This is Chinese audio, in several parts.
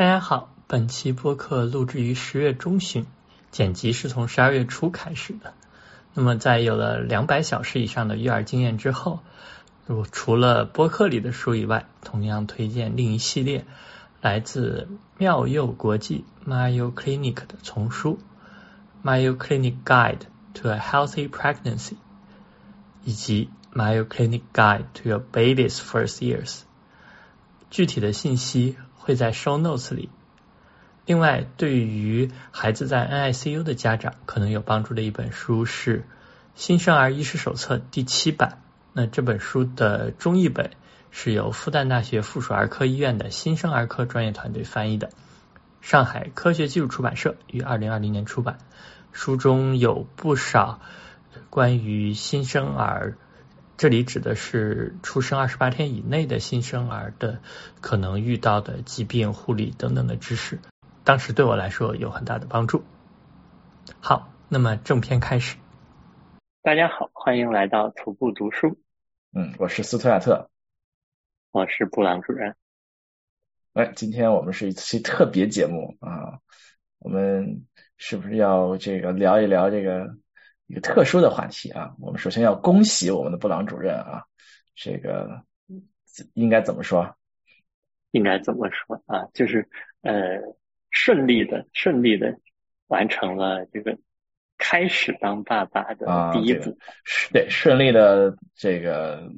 大家好，本期播客录制于十月中旬，剪辑是从十二月初开始的。那么在有了两百小时以上的育儿经验之后，我除了播客里的书以外，同样推荐另一系列来自妙幼国际 Mayo Clinic 的丛书《Mayo Clinic Guide to a Healthy Pregnancy》以及《Mayo Clinic Guide to Your Baby's First Years》。具体的信息会在 Show Notes 里。另外，对于孩子在 NICU 的家长可能有帮助的一本书是《新生儿医师手册》第七版。那这本书的中译本是由复旦大学附属儿科医院的新生儿科专业团队翻译的，上海科学技术出版社于二零二零年出版。书中有不少关于新生儿。这里指的是出生二十八天以内的新生儿的可能遇到的疾病、护理等等的知识，当时对我来说有很大的帮助。好，那么正片开始。大家好，欢迎来到徒步读书。嗯，我是斯图亚特，我是布朗主任。哎，今天我们是一期特别节目啊，我们是不是要这个聊一聊这个？一个特殊的话题啊，我们首先要恭喜我们的布朗主任啊，这个应该怎么说？应该怎么说啊？就是呃，顺利的、顺利的完成了这个开始当爸爸的第一步，对，顺利的这个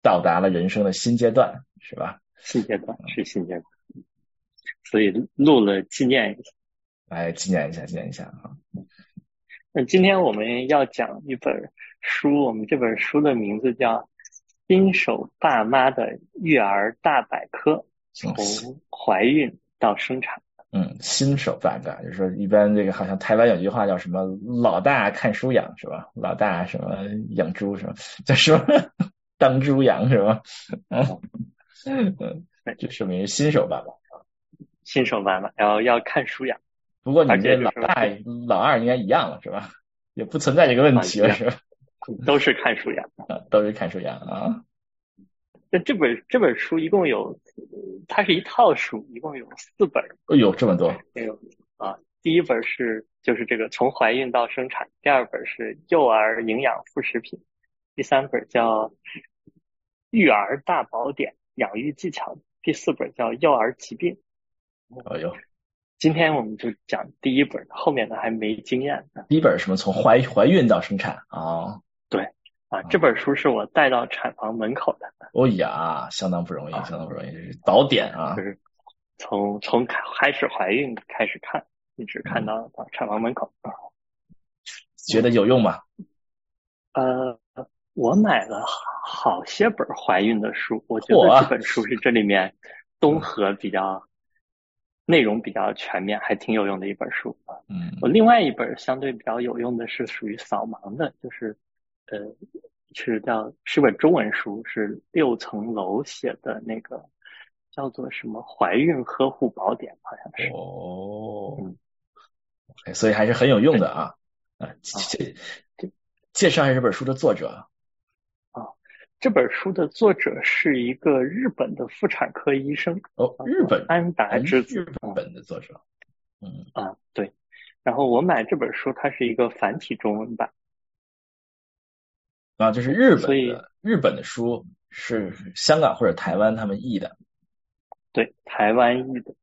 到达了人生的新阶段，是吧？新阶段是新阶段，所以录了纪念一下，来纪念一下，纪念一下啊。那今天我们要讲一本书，我们这本书的名字叫《新手爸妈的育儿大百科》，从怀孕到生产。嗯，新手爸爸就是说，一般这个好像台湾有句话叫什么“老大看书养”是吧？老大什么养猪是吧？叫什么当猪养是吧？嗯嗯，就说明新手爸爸，新手爸爸，然后要看书养。不过你这老大老二应该一样了是吧？也不存在这个问题了是吧？都是看书养，都是看书养啊。那这本这本书一共有，它是一套书，一共有四本。哎呦，这么多！哎呦啊，第一本是就是这个从怀孕到生产，第二本是幼儿营养副食品，第三本叫育儿大宝典养育技巧，第四本叫幼儿疾病。哎呦。今天我们就讲第一本，后面的还没经验。第一本什么？从怀怀孕到生产啊？对啊，这本书是我带到产房门口的。哦呀，相当不容易，相当不容易，这是导点啊！就是从从开始怀孕开始看，一直看到到产房门口。觉得有用吗？呃，我买了好些本怀孕的书，我觉得这本书是这里面综合比较。内容比较全面，还挺有用的一本书嗯，我另外一本相对比较有用的是属于扫盲的，就是呃，是叫是本中文书，是六层楼写的那个叫做什么《怀孕呵护宝典》，好像是。哦。嗯。所以还是很有用的啊。啊。介介绍一下这本书的作者。这本书的作者是一个日本的妇产科医生哦，日本安达之子，日本的作者，嗯。啊对，然后我买这本书，它是一个繁体中文版啊，就是日本的日本的书是香港或者台湾他们译的，对，台湾译的，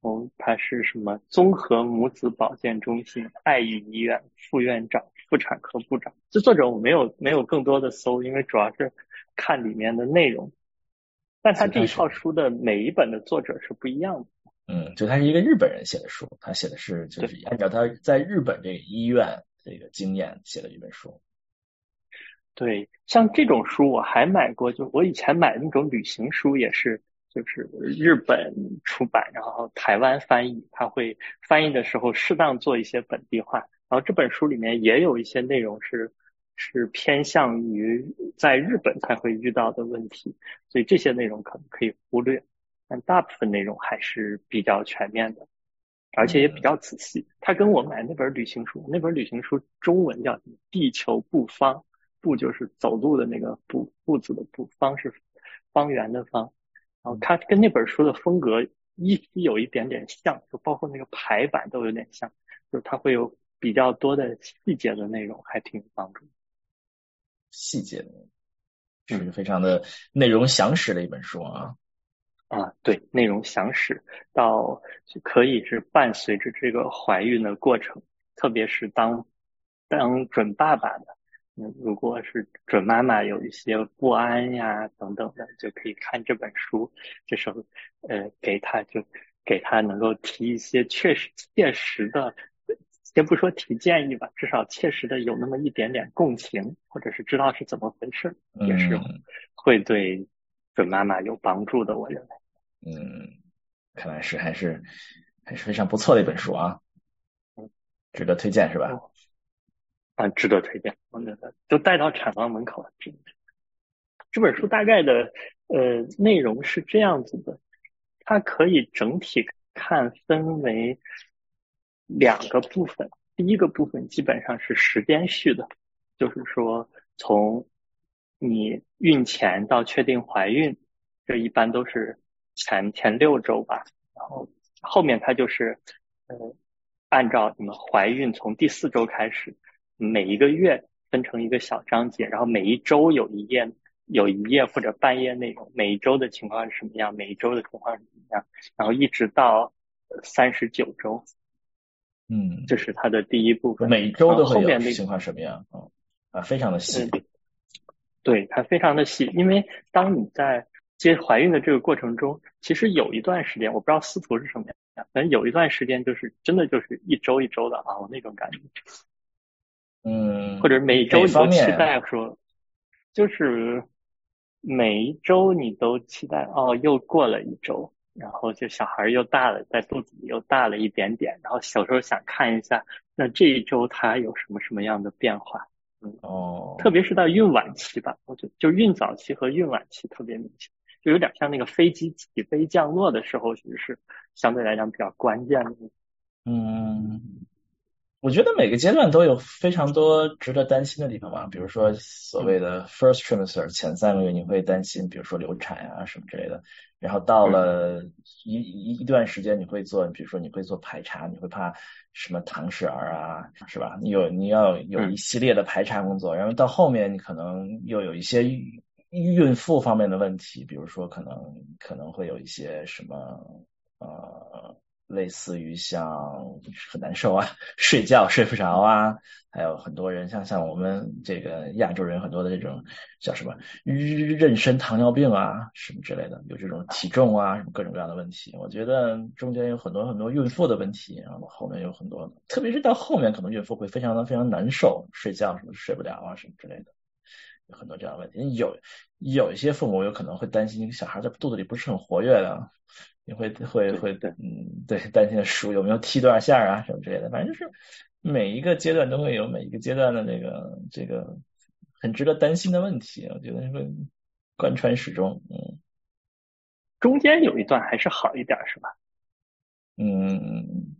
哦，他是什么？综合母子保健中心爱育医院副院长。妇产科部长，这作者我没有没有更多的搜，因为主要是看里面的内容。但他这一套书的每一本的作者是不一样的。嗯，就他是一个日本人写的书，他写的是就是按照他在日本这个医院这个经验写的一本书。对，像这种书我还买过，就我以前买那种旅行书也是，就是日本出版，然后台湾翻译，他会翻译的时候适当做一些本地化。然后这本书里面也有一些内容是是偏向于在日本才会遇到的问题，所以这些内容可能可以忽略，但大部分内容还是比较全面的，而且也比较仔细。它跟我买那本旅行书，那本旅行书中文叫《地球步方》，步就是走路的那个步，步子的步，方是方圆的方。然后它跟那本书的风格依稀有一点点像，就包括那个排版都有点像，就是它会有比较多的细节的内容，还挺有帮助。细节的，是非常的内容详实的一本书啊。啊，对，内容详实到可以是伴随着这个怀孕的过程，特别是当当准爸爸的，嗯，如果是准妈妈有一些不安呀等等的，就可以看这本书，这时候呃给他就给他能够提一些确实切实的，先不说提建议吧，至少切实的有那么一点点共情，或者是知道是怎么回事，也是会对准妈妈有帮助的，我认为。嗯，看来是还是还是非常不错的一本书啊，值得推荐是吧？啊，值得推荐，我觉得就带到产房门口。这这本书大概的呃内容是这样子的，它可以整体看分为两个部分，第一个部分基本上是时间序的，就是说从你孕前到确定怀孕，这一般都是。前前六周吧，然后后面它就是呃，按照你们怀孕从第四周开始，每一个月分成一个小章节，然后每一周有一页有一页或者半页内容，每一周的情况是什么样，每一周的情况是什么样，然后一直到三十九周，嗯，这是它的第一部分，每周都会有情况什么样？啊啊，非常的细，对，它非常的细，因为当你在接怀孕的这个过程中，其实有一段时间，我不知道司徒是什么样，反正有一段时间就是真的就是一周一周的熬那种感觉，嗯，或者每周你都期待说，就是每一周你都期待哦，又过了一周，然后就小孩又大了，在肚子里又大了一点点，然后小时候想看一下，那这一周他有什么什么样的变化，嗯哦，特别是到孕晚期吧，我觉得就孕早期和孕晚期特别明显。就有点像那个飞机起飞降落的时候，其实是相对来讲比较关键的。嗯，我觉得每个阶段都有非常多值得担心的地方吧。比如说所谓的 first trimester 前三个月，你会担心，比如说流产啊什么之类的。然后到了一一一段时间，你会做，比如说你会做排查，你会怕什么唐氏儿啊，是吧？你有你要有一系列的排查工作。然后到后面，你可能又有一些。孕妇方面的问题，比如说可能可能会有一些什么呃，类似于像很难受啊，睡觉睡不着啊，还有很多人像像我们这个亚洲人很多的这种叫什么妊娠糖尿病啊什么之类的，有这种体重啊什么各种各样的问题。我觉得中间有很多很多孕妇的问题，然后后面有很多，特别是到后面可能孕妇会非常的非常难受，睡觉什么睡不了啊什么之类的。有很多这样的问题，有有一些父母有可能会担心小孩在肚子里不是很活跃的，你会会会嗯对担心书有没有踢多少下啊什么之类的，反正就是每一个阶段都会有每一个阶段的这个这个很值得担心的问题，我觉得会贯穿始终。嗯，中间有一段还是好一点是吧？嗯，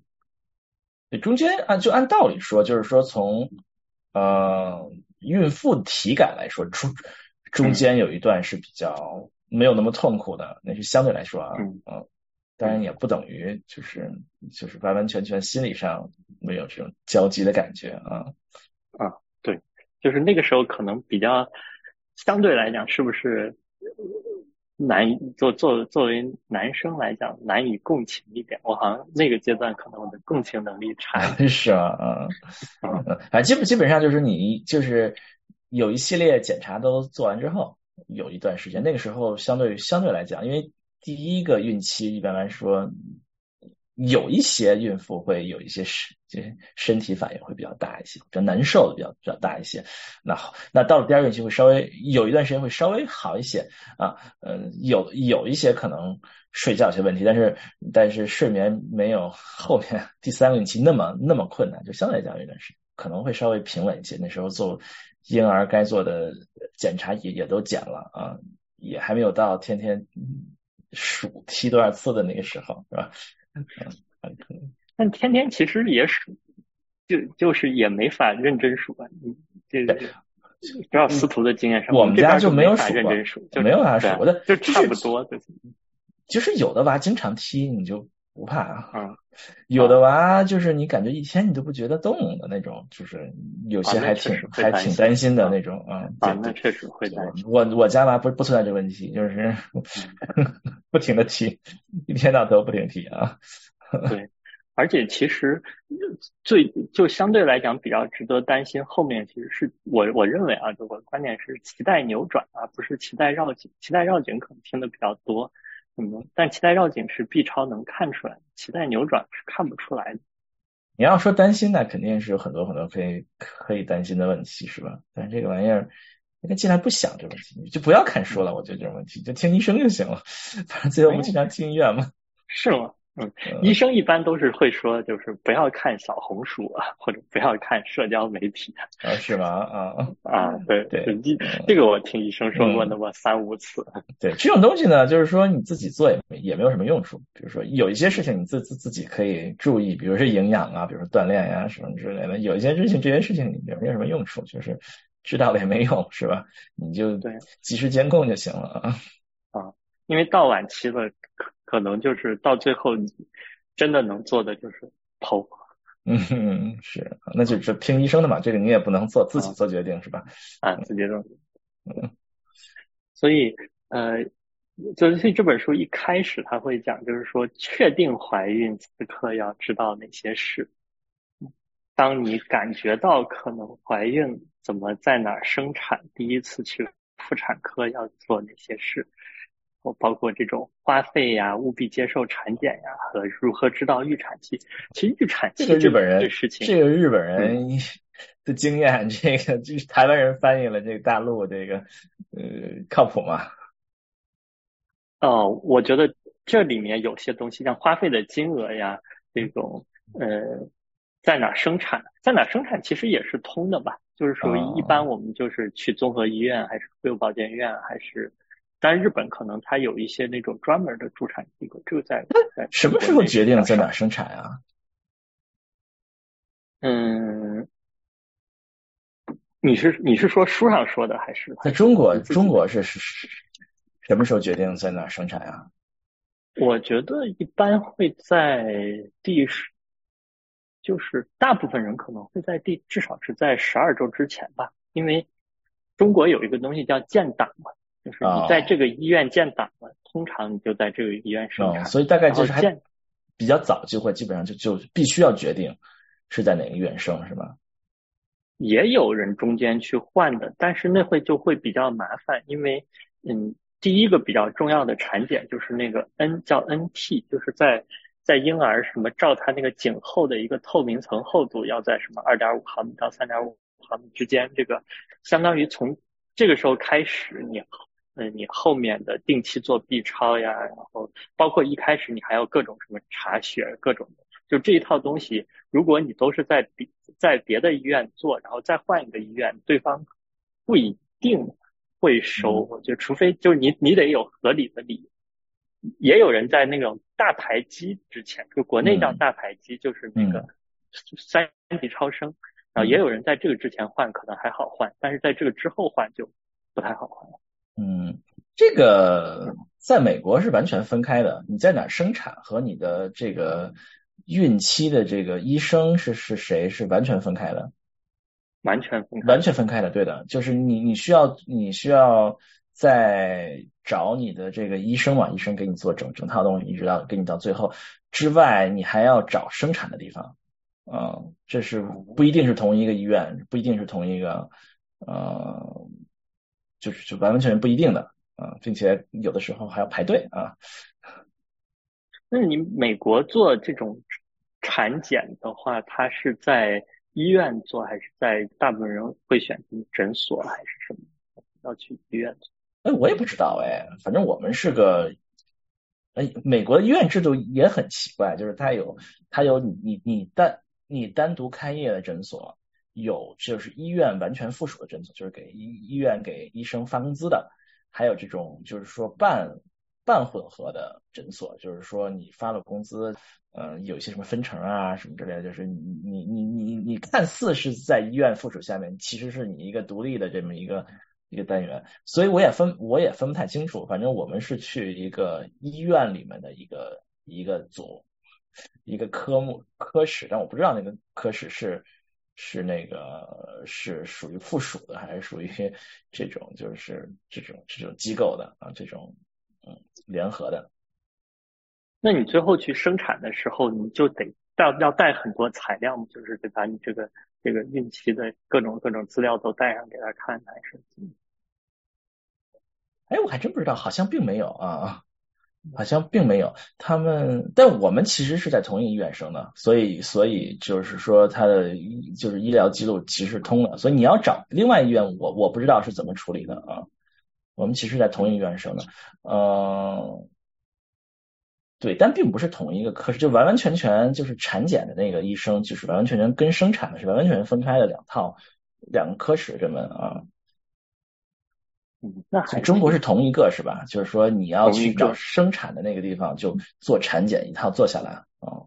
对，中间按就按道理说，就是说从呃。孕妇体感来说，中中间有一段是比较没有那么痛苦的，那是相对来说啊，嗯，当然也不等于就是就是完完全全心理上没有这种焦急的感觉啊。啊，对，就是那个时候可能比较相对来讲，是不是难以做作作为男生来讲难以共情一点？我好像那个阶段可能我的共情能力差，是啊啊。啊，基本基本上就是你就是有一系列检查都做完之后，有一段时间，那个时候相对相对来讲，因为第一个孕期一般来说，有一些孕妇会有一些身这身体反应会比较大一些，比较难受的比较比较大一些。那好那到了第二个孕期会稍微有一段时间会稍微好一些啊，嗯，有有一些可能睡觉有些问题，但是但是睡眠没有后面第三个孕期那么那么困难，就相对来讲有段时间。可能会稍微平稳一些，那时候做婴儿该做的检查也也都检了啊，也还没有到天天数踢多少次的那个时候，是吧？但天天其实也数，就就是也没法认真数啊。这个不知道司徒的经验上，我们家就没有认真数，没有法数的，就差不多。就是有的娃经常踢，你就不怕。啊，有的娃就是你感觉一天你都不觉得动的那种，就是有些还挺还挺担心的那种。嗯，啊，那确实会担心。我我家娃不不存在这个问题，就是 不停的踢，一天到头不停踢啊。对。而且其实最就相对来讲比较值得担心，后面其实是我我认为啊，我的观点是脐带扭转啊，不是脐带绕颈。脐带绕颈可能听的比较多，嗯，但脐带绕颈是 B 超能看出来，脐带扭转是看不出来的。你要说担心，那肯定是有很多很多可以可以担心的问题，是吧？但是这个玩意儿，应该尽量不想这个问题，你就不要看书了。我觉得这种问题就听医生就行了，反正最后我们经常听医院嘛。是吗？嗯，医生一般都是会说，就是不要看小红书啊，或者不要看社交媒体啊，是吗？啊啊，对对，这个我听医生说过那么三五次。对，这种东西呢，就是说你自己做也也没有什么用处。比如说有一些事情你自自自己可以注意，比如说营养啊，比如说锻炼呀什么之类的。有一些事情，这些事情也没有什么用处，就是知道了也没用，是吧？你就对及时监控就行了啊。啊，因为到晚期了。可能就是到最后，你真的能做的就是剖。嗯，是，那就是听医生的嘛，这个你也不能做自己做决定，是吧？啊，自己做。嗯。所以，呃，就是这本书一开始他会讲，就是说确定怀孕此刻要知道哪些事。当你感觉到可能怀孕，怎么在哪儿生产，第一次去妇产科要做哪些事。包括这种花费呀，务必接受产检呀，和如何知道预产期。其实预产期这个日本人的事情，这个日本人的经验，这个就是台湾人翻译了这个大陆这个呃靠谱吗？哦，我觉得这里面有些东西，像花费的金额呀，这种呃在哪生产，在哪生产其实也是通的吧。就是说，一般我们就是去综合医院，还是妇幼保健院，还是。但日本可能它有一些那种专门的助产机构，这个在在什么时候决定在哪生产啊？嗯，你是你是说书上说的还是在中国？中国是是什么时候决定在哪生产啊？我觉得一般会在第十，就是大部分人可能会在第至少是在十二周之前吧，因为中国有一个东西叫建档嘛。就是你在这个医院建档了，通常你就在这个医院生产，所以大概就是还比较早就会基本上就就必须要决定是在哪个医院生是吧？也有人中间去换的，但是那会就会比较麻烦，因为嗯，第一个比较重要的产检就是那个 N 叫 NT，就是在在婴儿什么照他那个颈后的一个透明层厚度要在什么二点五毫米到三点五毫米之间，这个相当于从这个时候开始你。嗯，你后面的定期做 B 超呀，然后包括一开始你还要各种什么查血，各种的，就这一套东西，如果你都是在别在别的医院做，然后再换一个医院，对方不一定会收，就除非就是你你得有合理的理由。也有人在那种大排畸之前，就国内叫大排畸，就是那个三级超声，然后也有人在这个之前换可能还好换，但是在这个之后换就不太好换了。嗯，这个在美国是完全分开的。你在哪生产和你的这个孕期的这个医生是是谁是完全分开的，完全分完全分开的。对的，就是你你需要你需要在找你的这个医生嘛，医生给你做整整套东西，一直到给你到最后之外，你还要找生产的地方。嗯，这是不一定是同一个医院，不一定是同一个呃。就是就完完全全不一定的啊，并且有的时候还要排队啊。那你美国做这种产检的话，他是在医院做，还是在大部分人会选择诊所，还是什么要去医院做？哎，我也不知道哎，反正我们是个哎，美国的医院制度也很奇怪，就是它有它有你你你单你单独开业的诊所。有就是医院完全附属的诊所，就是给医医院给医生发工资的，还有这种就是说半半混合的诊所，就是说你发了工资，呃，有些什么分成啊什么之类的，就是你你你你你看似是在医院附属下面，其实是你一个独立的这么一个一个单元，所以我也分我也分不太清楚，反正我们是去一个医院里面的一个一个组一个科目科室，但我不知道那个科室是是那个是属于附属的还是属于 这种就是这种这种机构的啊这种嗯联合的。那你最后去生产的时候，你就得带要带很多材料就是得把你这个这个孕期的各种各种资料都带上给他看，还是？哎，我还真不知道，好像并没有啊，好像并没有。他们，但我们其实是在同一医院生的，所以所以就是说他的就是医疗记录其实通的，所以你要找另外医院，我我不知道是怎么处理的啊。我们其实在同一医院生的，嗯。对，但并不是同一个科室，就完完全全就是产检的那个医生，就是完完全全跟生产的是完完全全分开的两套两个科室，这么啊。嗯，那中国是同一个是吧？就是说你要去找生产的那个地方就做产检一套做下来啊。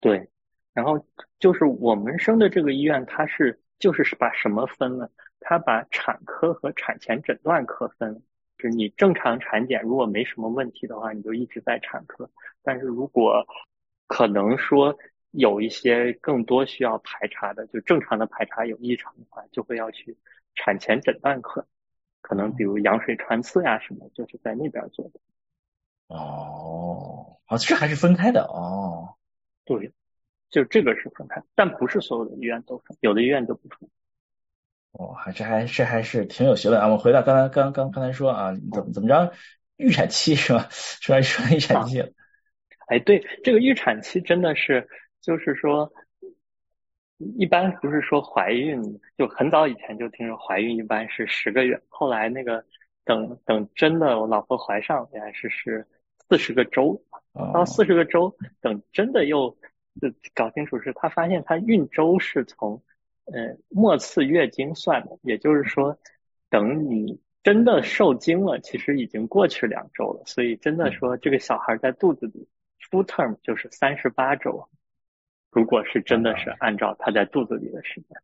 对，然后就是我们生的这个医院，它是就是把什么分了？它把产科和产前诊断科分。就是你正常产检，如果没什么问题的话，你就一直在产科。但是如果可能说有一些更多需要排查的，就正常的排查有异常的话，就会要去产前诊断科。可能比如羊水穿刺呀什么，就是在那边做的。哦，哦，这还是分开的哦。对，就这个是分开，但不是所有的医院都分，有的医院就不分。哦，还这还这还是挺有学问啊！我回到刚才刚刚刚才说啊，怎么怎么着预产期是吧？说说预产期。哎，对，这个预产期真的是，就是说，一般不是说怀孕，就很早以前就听说怀孕一般是十个月，后来那个等等真的我老婆怀上，原来是是四十个周，到四十个周，等真的又搞清楚是，她发现她孕周是从。呃，末次月经算的，也就是说，等你真的受精了，其实已经过去两周了。所以真的说，这个小孩在肚子里 full term 就是三十八周。如果是真的是按照他在肚子里的时间。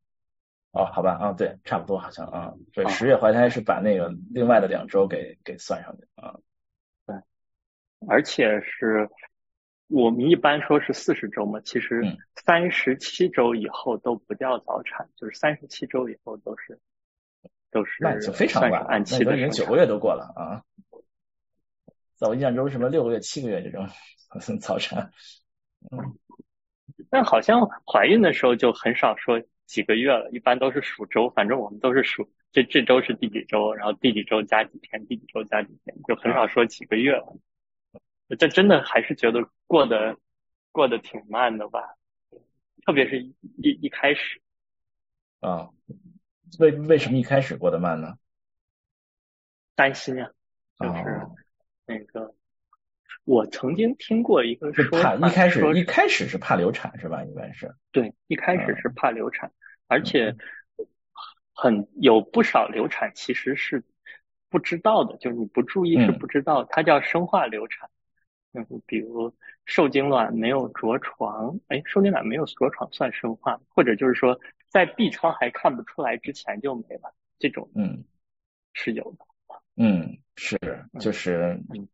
哦，好吧，啊，对，差不多好像啊，对，十月怀胎是把那个另外的两周给给算上去啊。对，而且是。我们一般说是四十周嘛，其实三十七周以后都不叫早产，就是三十七周以后都是都是那就非常晚，按期的，已经九个月都过了啊。在我印象中，什么六个月、七个月这种 早产，嗯，但好像怀孕的时候就很少说几个月了，一般都是数周，反正我们都是数这这周是第几周，然后第几周加几天，第几周加几天，就很少说几个月了。这真的还是觉得过得过得挺慢的吧，特别是一一开始啊，为为什么一开始过得慢呢？担心啊，就是那个我曾经听过一个说法，一开始一开始是怕流产是吧？应该是。对，一开始是怕流产，而且很有不少流产其实是不知道的，就是你不注意是不知道，它叫生化流产。嗯，比如受精卵没有着床，哎，受精卵没有着床算生化，或者就是说在 B 超还看不出来之前就没了，这种嗯。是有的，嗯是就是嗯。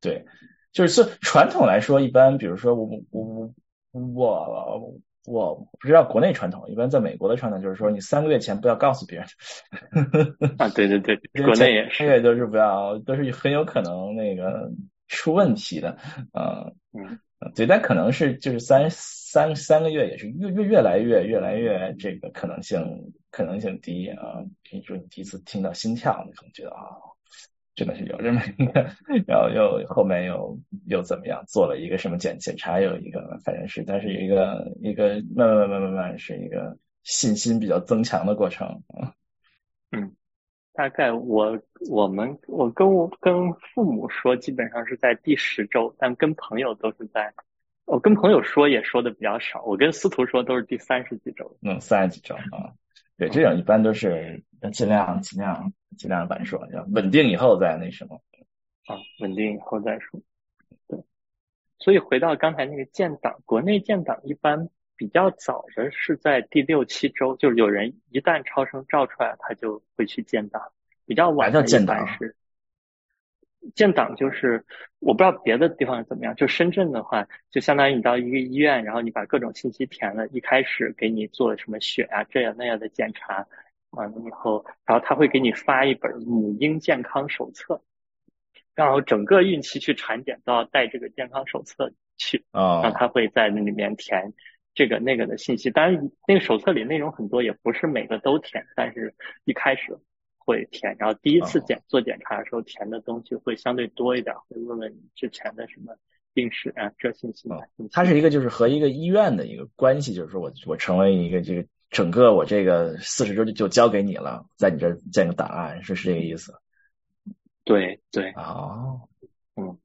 对，就是传统来说，一般比如说我我我我不知道国内传统，一般在美国的传统就是说你三个月前不要告诉别人 啊，对对对，国内也是，都是不要，都是很有可能那个。出问题的，嗯嗯，对，但可能是就是三三三个月也是越越越来越越来越这个可能性可能性低啊。比如说你第一次听到心跳，你可能觉得啊，真的是有这么一个，然后又后面又又怎么样做了一个什么检检查，有一个反正是，但是有一个一个慢慢慢慢慢慢是一个信心比较增强的过程啊，嗯。大概我我们我跟我跟父母说，基本上是在第十周，但跟朋友都是在，我跟朋友说也说的比较少。我跟司徒说都是第三十几周。嗯，三十几周啊，对，这种一般都是尽量尽量尽量晚说，要稳定以后再那什么。啊，稳定以后再说。对，所以回到刚才那个建档，国内建档一般。比较早的是在第六七周，就是有人一旦超声照出来，他就会去建档。比较晚的建档是建档，就是我不知道别的地方怎么样。就深圳的话，就相当于你到一个医院，然后你把各种信息填了，一开始给你做什么血啊这样那样的检查，完了以后，然后他会给你发一本母婴健康手册，然后整个孕期去产检都要带这个健康手册去，啊，然后他会在那里面填。这个那个的信息，当然那个手册里内容很多，也不是每个都填，但是一开始会填，然后第一次检做检查的时候填的东西会相对多一点，会问问你之前的什么病史啊这信息。它是一个就是和一个医院的一个关系，就是说我我成为一个这个整个我这个四十周就就交给你了，在你这建个档案，是是这个意思。对对。哦。嗯。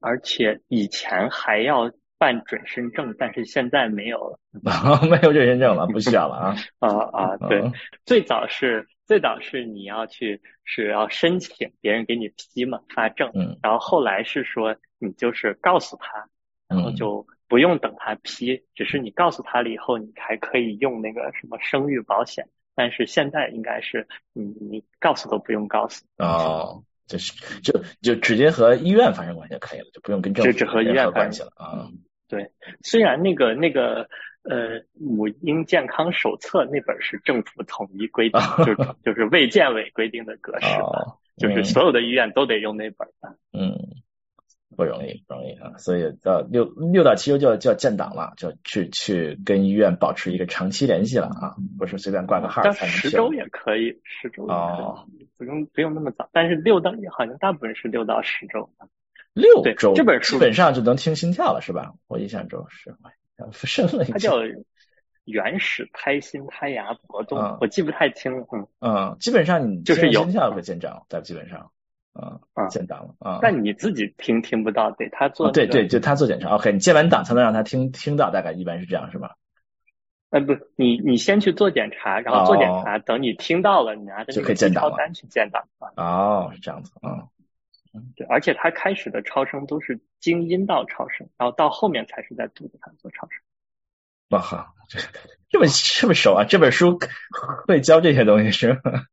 而且以前还要。办准生证，但是现在没有了，没有准生证了，不需要了啊 啊啊！对，最早是最早是你要去是要申请别人给你批嘛发证，嗯，然后后来是说你就是告诉他，然后就不用等他批，只是你告诉他了以后，你还可以用那个什么生育保险，但是现在应该是你你告诉都不用告诉。哦，就是就就直接和医院发生关系就可以了，就不用跟政府只和医院关系了啊。对，虽然那个那个呃母婴健康手册那本是政府统一规定，就是就是卫健委规定的格式，就是所有的医院都得用那本的。嗯，不容易，不容易啊！所以到六六到七周就要就要建档了，就去去跟医院保持一个长期联系了啊，不是随便挂个号。十周也可以，十周哦，不用不用那么早，但是六到好像大部分是六到十周。六周，这本书基本上就能听心跳了，是吧？我印象中是，生了一它叫原始胎心胎芽搏动，我记不太清了。嗯嗯，基本上你就是有心跳会见长，在基本上，嗯啊建档了啊。那你自己听听不到，得他做。对对，就他做检查。OK，你建完档才能让他听听到，大概一般是这样，是吧？哎，不，你你先去做检查，然后做检查，等你听到了，你拿着那个超单去建档啊。哦，是这样子啊。对，而且他开始的超声都是经阴道超声，然后到后面才是在肚子上做超声。哇哈，这这么这么熟啊！这本书会教这些东西是吗？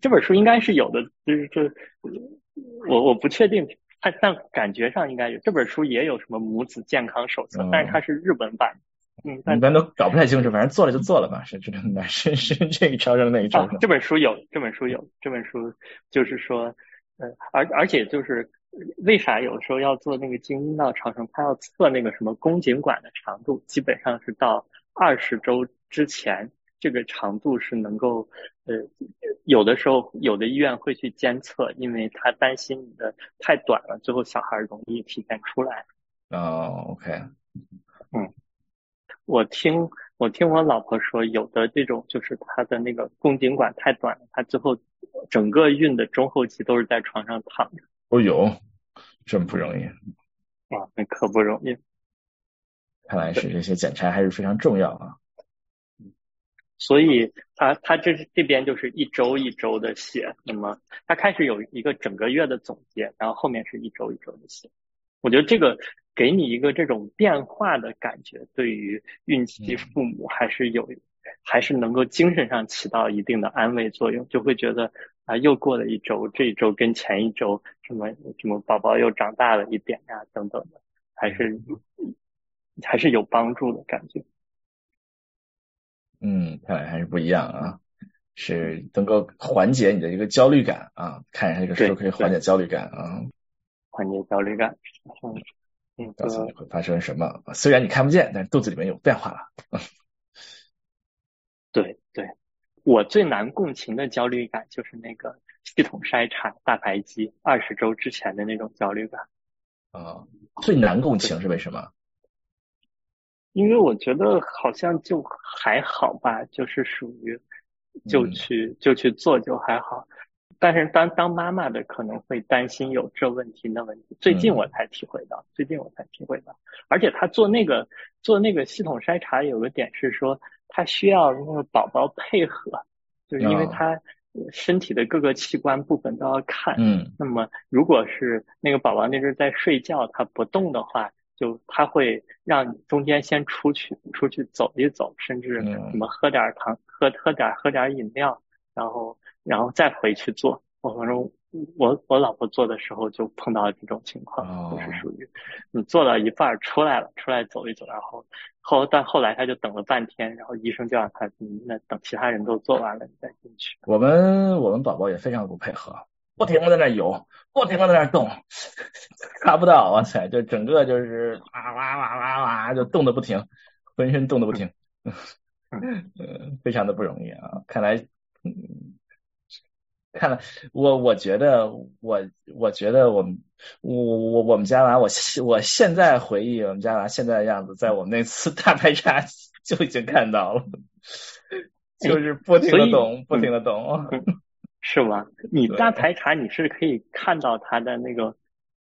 这本书应该是有的，就是这我我不确定，但但感觉上应该有。这本书也有什么母子健康手册，但是它是日本版。嗯，一般都搞不太清楚，反正做了就做了吧，是这种的，是是这个超声那个超声。这本书有，这本书有，这本书就是说。呃，而而且就是为啥有时候要做那个经阴道超声，它要测那个什么宫颈管的长度，基本上是到二十周之前，这个长度是能够呃，有的时候有的医院会去监测，因为他担心你的太短了，最后小孩容易体现出来。哦，OK，嗯，我听我听我老婆说，有的这种就是他的那个宫颈管太短了，他最后。整个孕的中后期都是在床上躺着。哦呦，真不容易。啊，那可不容易。看来是这些检查还是非常重要啊。所以他他这这边就是一周一周的写，那么他开始有一个整个月的总结，然后后面是一周一周的写。我觉得这个给你一个这种变化的感觉，对于孕期父母还是有。还是能够精神上起到一定的安慰作用，就会觉得啊，又过了一周，这一周跟前一周什么什么宝宝又长大了一点呀，等等的，还是还是有帮助的感觉。嗯，看来还是不一样啊，是能够缓解你的一个焦虑感啊，看一下这个书可以缓解焦虑感啊，缓解焦虑感。嗯，告诉你会发生什么，虽然你看不见，但是肚子里面有变化了。对对，我最难共情的焦虑感就是那个系统筛查大排畸二十周之前的那种焦虑感。啊，最难共情是为什么？因为我觉得好像就还好吧，就是属于就去就去做就还好。但是当当妈妈的可能会担心有这问题那问题。最近我才体会到，最近我才体会到，而且他做那个做那个系统筛查有个点是说。他需要那个宝宝配合，就是因为他身体的各个器官部分都要看。嗯。那么，如果是那个宝宝那阵在睡觉，他不动的话，就他会让你中间先出去，出去走一走，甚至什么喝点糖，喝喝点喝点饮料，然后然后再回去做。我反正我我老婆做的时候就碰到了这种情况，就是属于你做到一半出来了，出来走一走，然后后但后来他就等了半天，然后医生就让他那等其他人都做完了你再进去。我们我们宝宝也非常不配合，不停的在那游，不停的在那动，看不到，哇塞，就整个就是哇哇哇哇哇就动的不停，浑身动的不停，嗯，非常的不容易啊，看来嗯。看来我，我觉得我，我觉得我们，我我我们家娃，我我现在回忆我们家娃现在的样子，在我们那次大排查就已经看到了，就是不停的动，不停的动，是吗？你大排查你是可以看到它的那个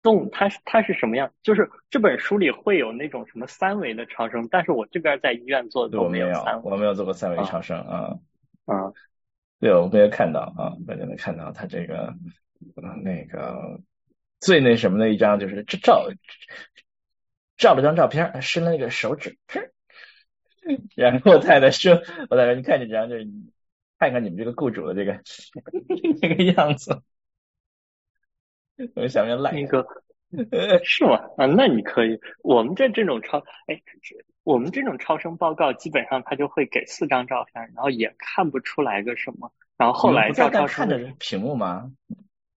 动，它是它是什么样？就是这本书里会有那种什么三维的超声，但是我这边在医院做的都没有我没有做过三维超声啊，啊。对，我们也看到啊，大家能看到它这个那个最那什么的一张，就是这照照了张照片，伸了那个手指，然后太太说：“我太太，你看这张，就是看看你们这个雇主的这个这个样子。”我想要赖那个。是吗？啊，那你可以。我们这这种超，哎，我们这种超声报告基本上他就会给四张照片，然后也看不出来个什么。然后后来照超看着屏幕吗？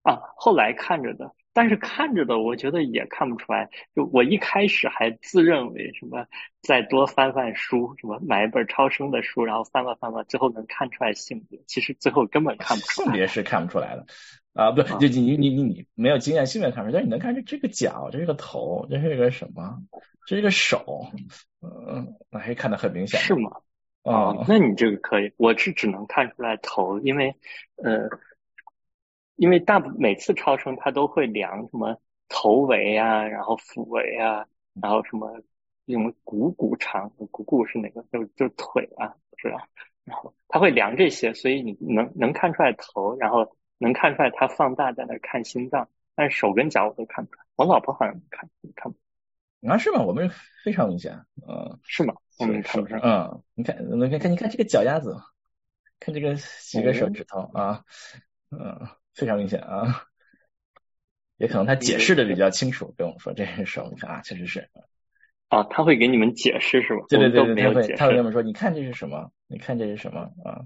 啊，后来看着的，但是看着的我觉得也看不出来。就我一开始还自认为什么再多翻翻书，什么买一本超声的书，然后翻吧翻吧，最后能看出来性别。其实最后根本看不出来。性别是看不出来的。啊，不，就你你你你没有经验，性别看不出来，但是你能看出这个脚，这是个头，这是个什么？这是个手，嗯，那还看得很明显。是吗？哦，那你这个可以，我是只能看出来头，因为呃，因为大部每次超声他都会量什么头围啊，然后腹围啊，然后什么什么股骨长，股骨是哪个？就就腿啊，是吧？然后他会量这些，所以你能能看出来头，然后。能看出来他放大在那看心脏，但是手跟脚我都看不出来。我老婆好像看，看不。啊，是吗？我们非常明显，嗯，是吗？我们看不上。嗯，你看，你看，看，你看这个脚丫子，看这个几个手指头啊，嗯，非常明显啊。也可能他解释的比较清楚，跟我们说这是手，你看啊，确实是。啊，他会给你们解释是吧？对对对，他会，他会跟我们说，你看这是什么？你看这是什么啊？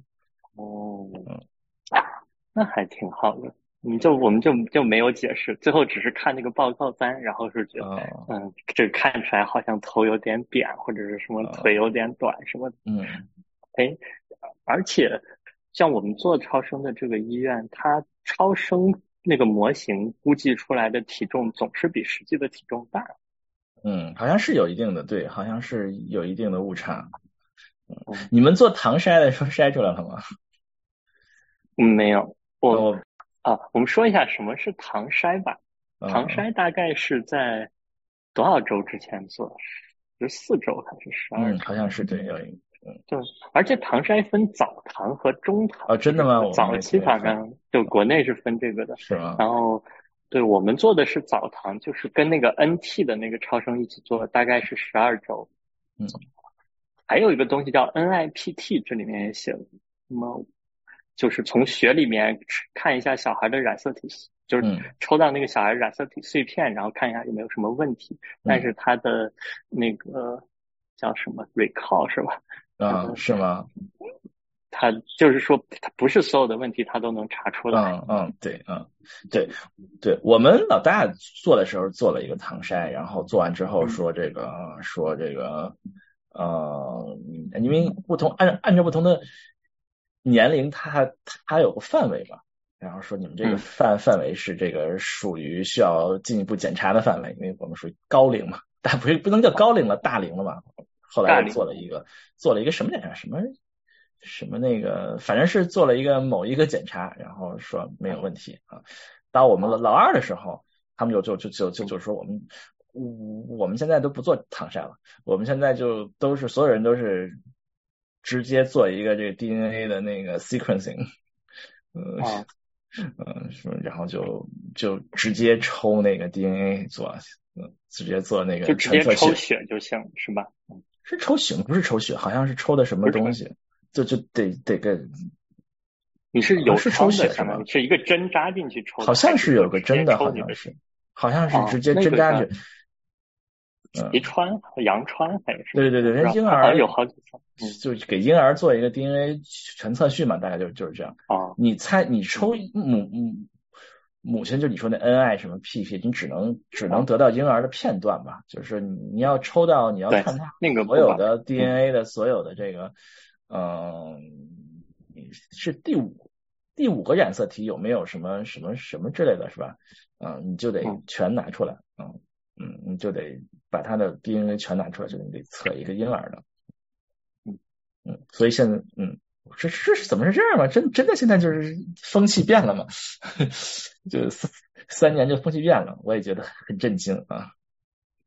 哦，嗯。那还挺好的，你就我们就就没有解释，最后只是看那个报告单，然后是觉得，嗯，这看出来好像头有点扁，或者是什么腿有点短什么，嗯，哎，而且像我们做超声的这个医院，它超声那个模型估计出来的体重总是比实际的体重大，嗯，好像是有一定的，对，好像是有一定的误差。嗯，你们做糖筛的时候筛出来了吗？嗯，没有。我啊，我们说一下什么是糖筛吧。糖筛大概是在多少周之前做？十四周还是十二？嗯，好像是对，有一嗯，对。而且糖筛分早糖和中糖。啊，真的吗？早期反正就国内是分这个的。是吗？然后，对我们做的是早糖，就是跟那个 NT 的那个超声一起做，大概是十二周。嗯。还有一个东西叫 NIPT，这里面也写了什么？就是从血里面看一下小孩的染色体，就是抽到那个小孩染色体碎片，然后看一下有没有什么问题。但是他的那个叫什么 recall 是吧？啊，是吗？他就是说，他不是所有的问题他都能查出来。嗯嗯，对，嗯对对，我们老大做的时候做了一个糖筛，然后做完之后说这个说这个呃，因为不同按按照不同的。年龄它它有个范围吧，然后说你们这个范范围是这个属于需要进一步检查的范围，因为我们属于高龄嘛，但不是不能叫高龄了，大龄了嘛。后来做了一个做了一个什么检查？什么什么那个，反正是做了一个某一个检查，然后说没有问题啊。到我们老二的时候，他们就就就就就就说我们我们现在都不做唐筛了，我们现在就都是所有人都是。直接做一个这个 DNA 的那个 sequencing，嗯嗯，然后就就直接抽那个 DNA 做，嗯，直接做那个就直接抽血就行是吧？是抽血不是抽血，好像是抽的什么东西，就就得得个你是有是抽血是吗？是一个针扎进去抽，好像是有个针的，好像是，好像是直接针扎进去。脐穿和羊穿还是？对对对，人婴儿有好几层，就给婴儿做一个 DNA 全测序嘛，大概就就是这样。啊，你猜你抽母母母亲就你说那恩爱什么屁屁你只能只能得到婴儿的片段吧？就是你你要抽到你要看他那个所有的 DNA 的所有的这个，嗯，是第五第五个染色体有没有什么什么什么之类的是吧？嗯，你就得全拿出来，嗯。嗯，你就得把他的 DNA 全拿出来，就你得测一个婴儿的。嗯嗯，所以现在，嗯，这这是怎么是这样吗？真真的现在就是风气变了嘛？就三三年就风气变了，我也觉得很震惊啊。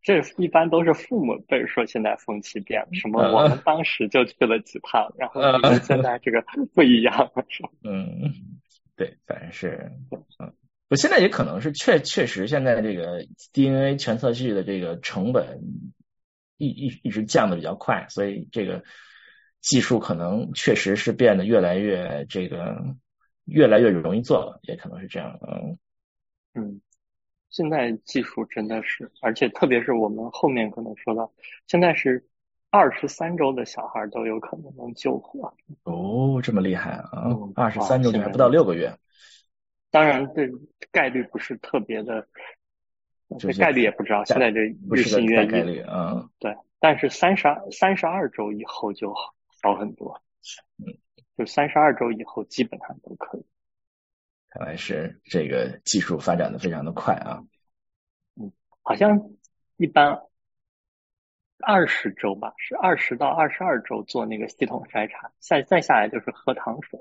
这一般都是父母辈说现在风气变了，什么我们当时就去了几趟，然后现在这个不一样了，是吧？嗯，对，反正是嗯。我现在也可能是确确实，现在这个 DNA 全测序的这个成本一一一直降的比较快，所以这个技术可能确实是变得越来越这个越来越容易做了，也可能是这样。嗯嗯，现在技术真的是，而且特别是我们后面可能说到，现在是二十三周的小孩都有可能能救活。哦，这么厉害啊！二十三周还不到六个月。当然，这概率不是特别的，这概率也不知道。现在这日新月异，嗯，对。但是三十二三十二周以后就好好很多，嗯，就三十二周以后基本上都可以。看来是这个技术发展的非常的快啊。嗯，好像一般二十周吧，是二十到二十二周做那个系统筛查，下再下来就是喝糖水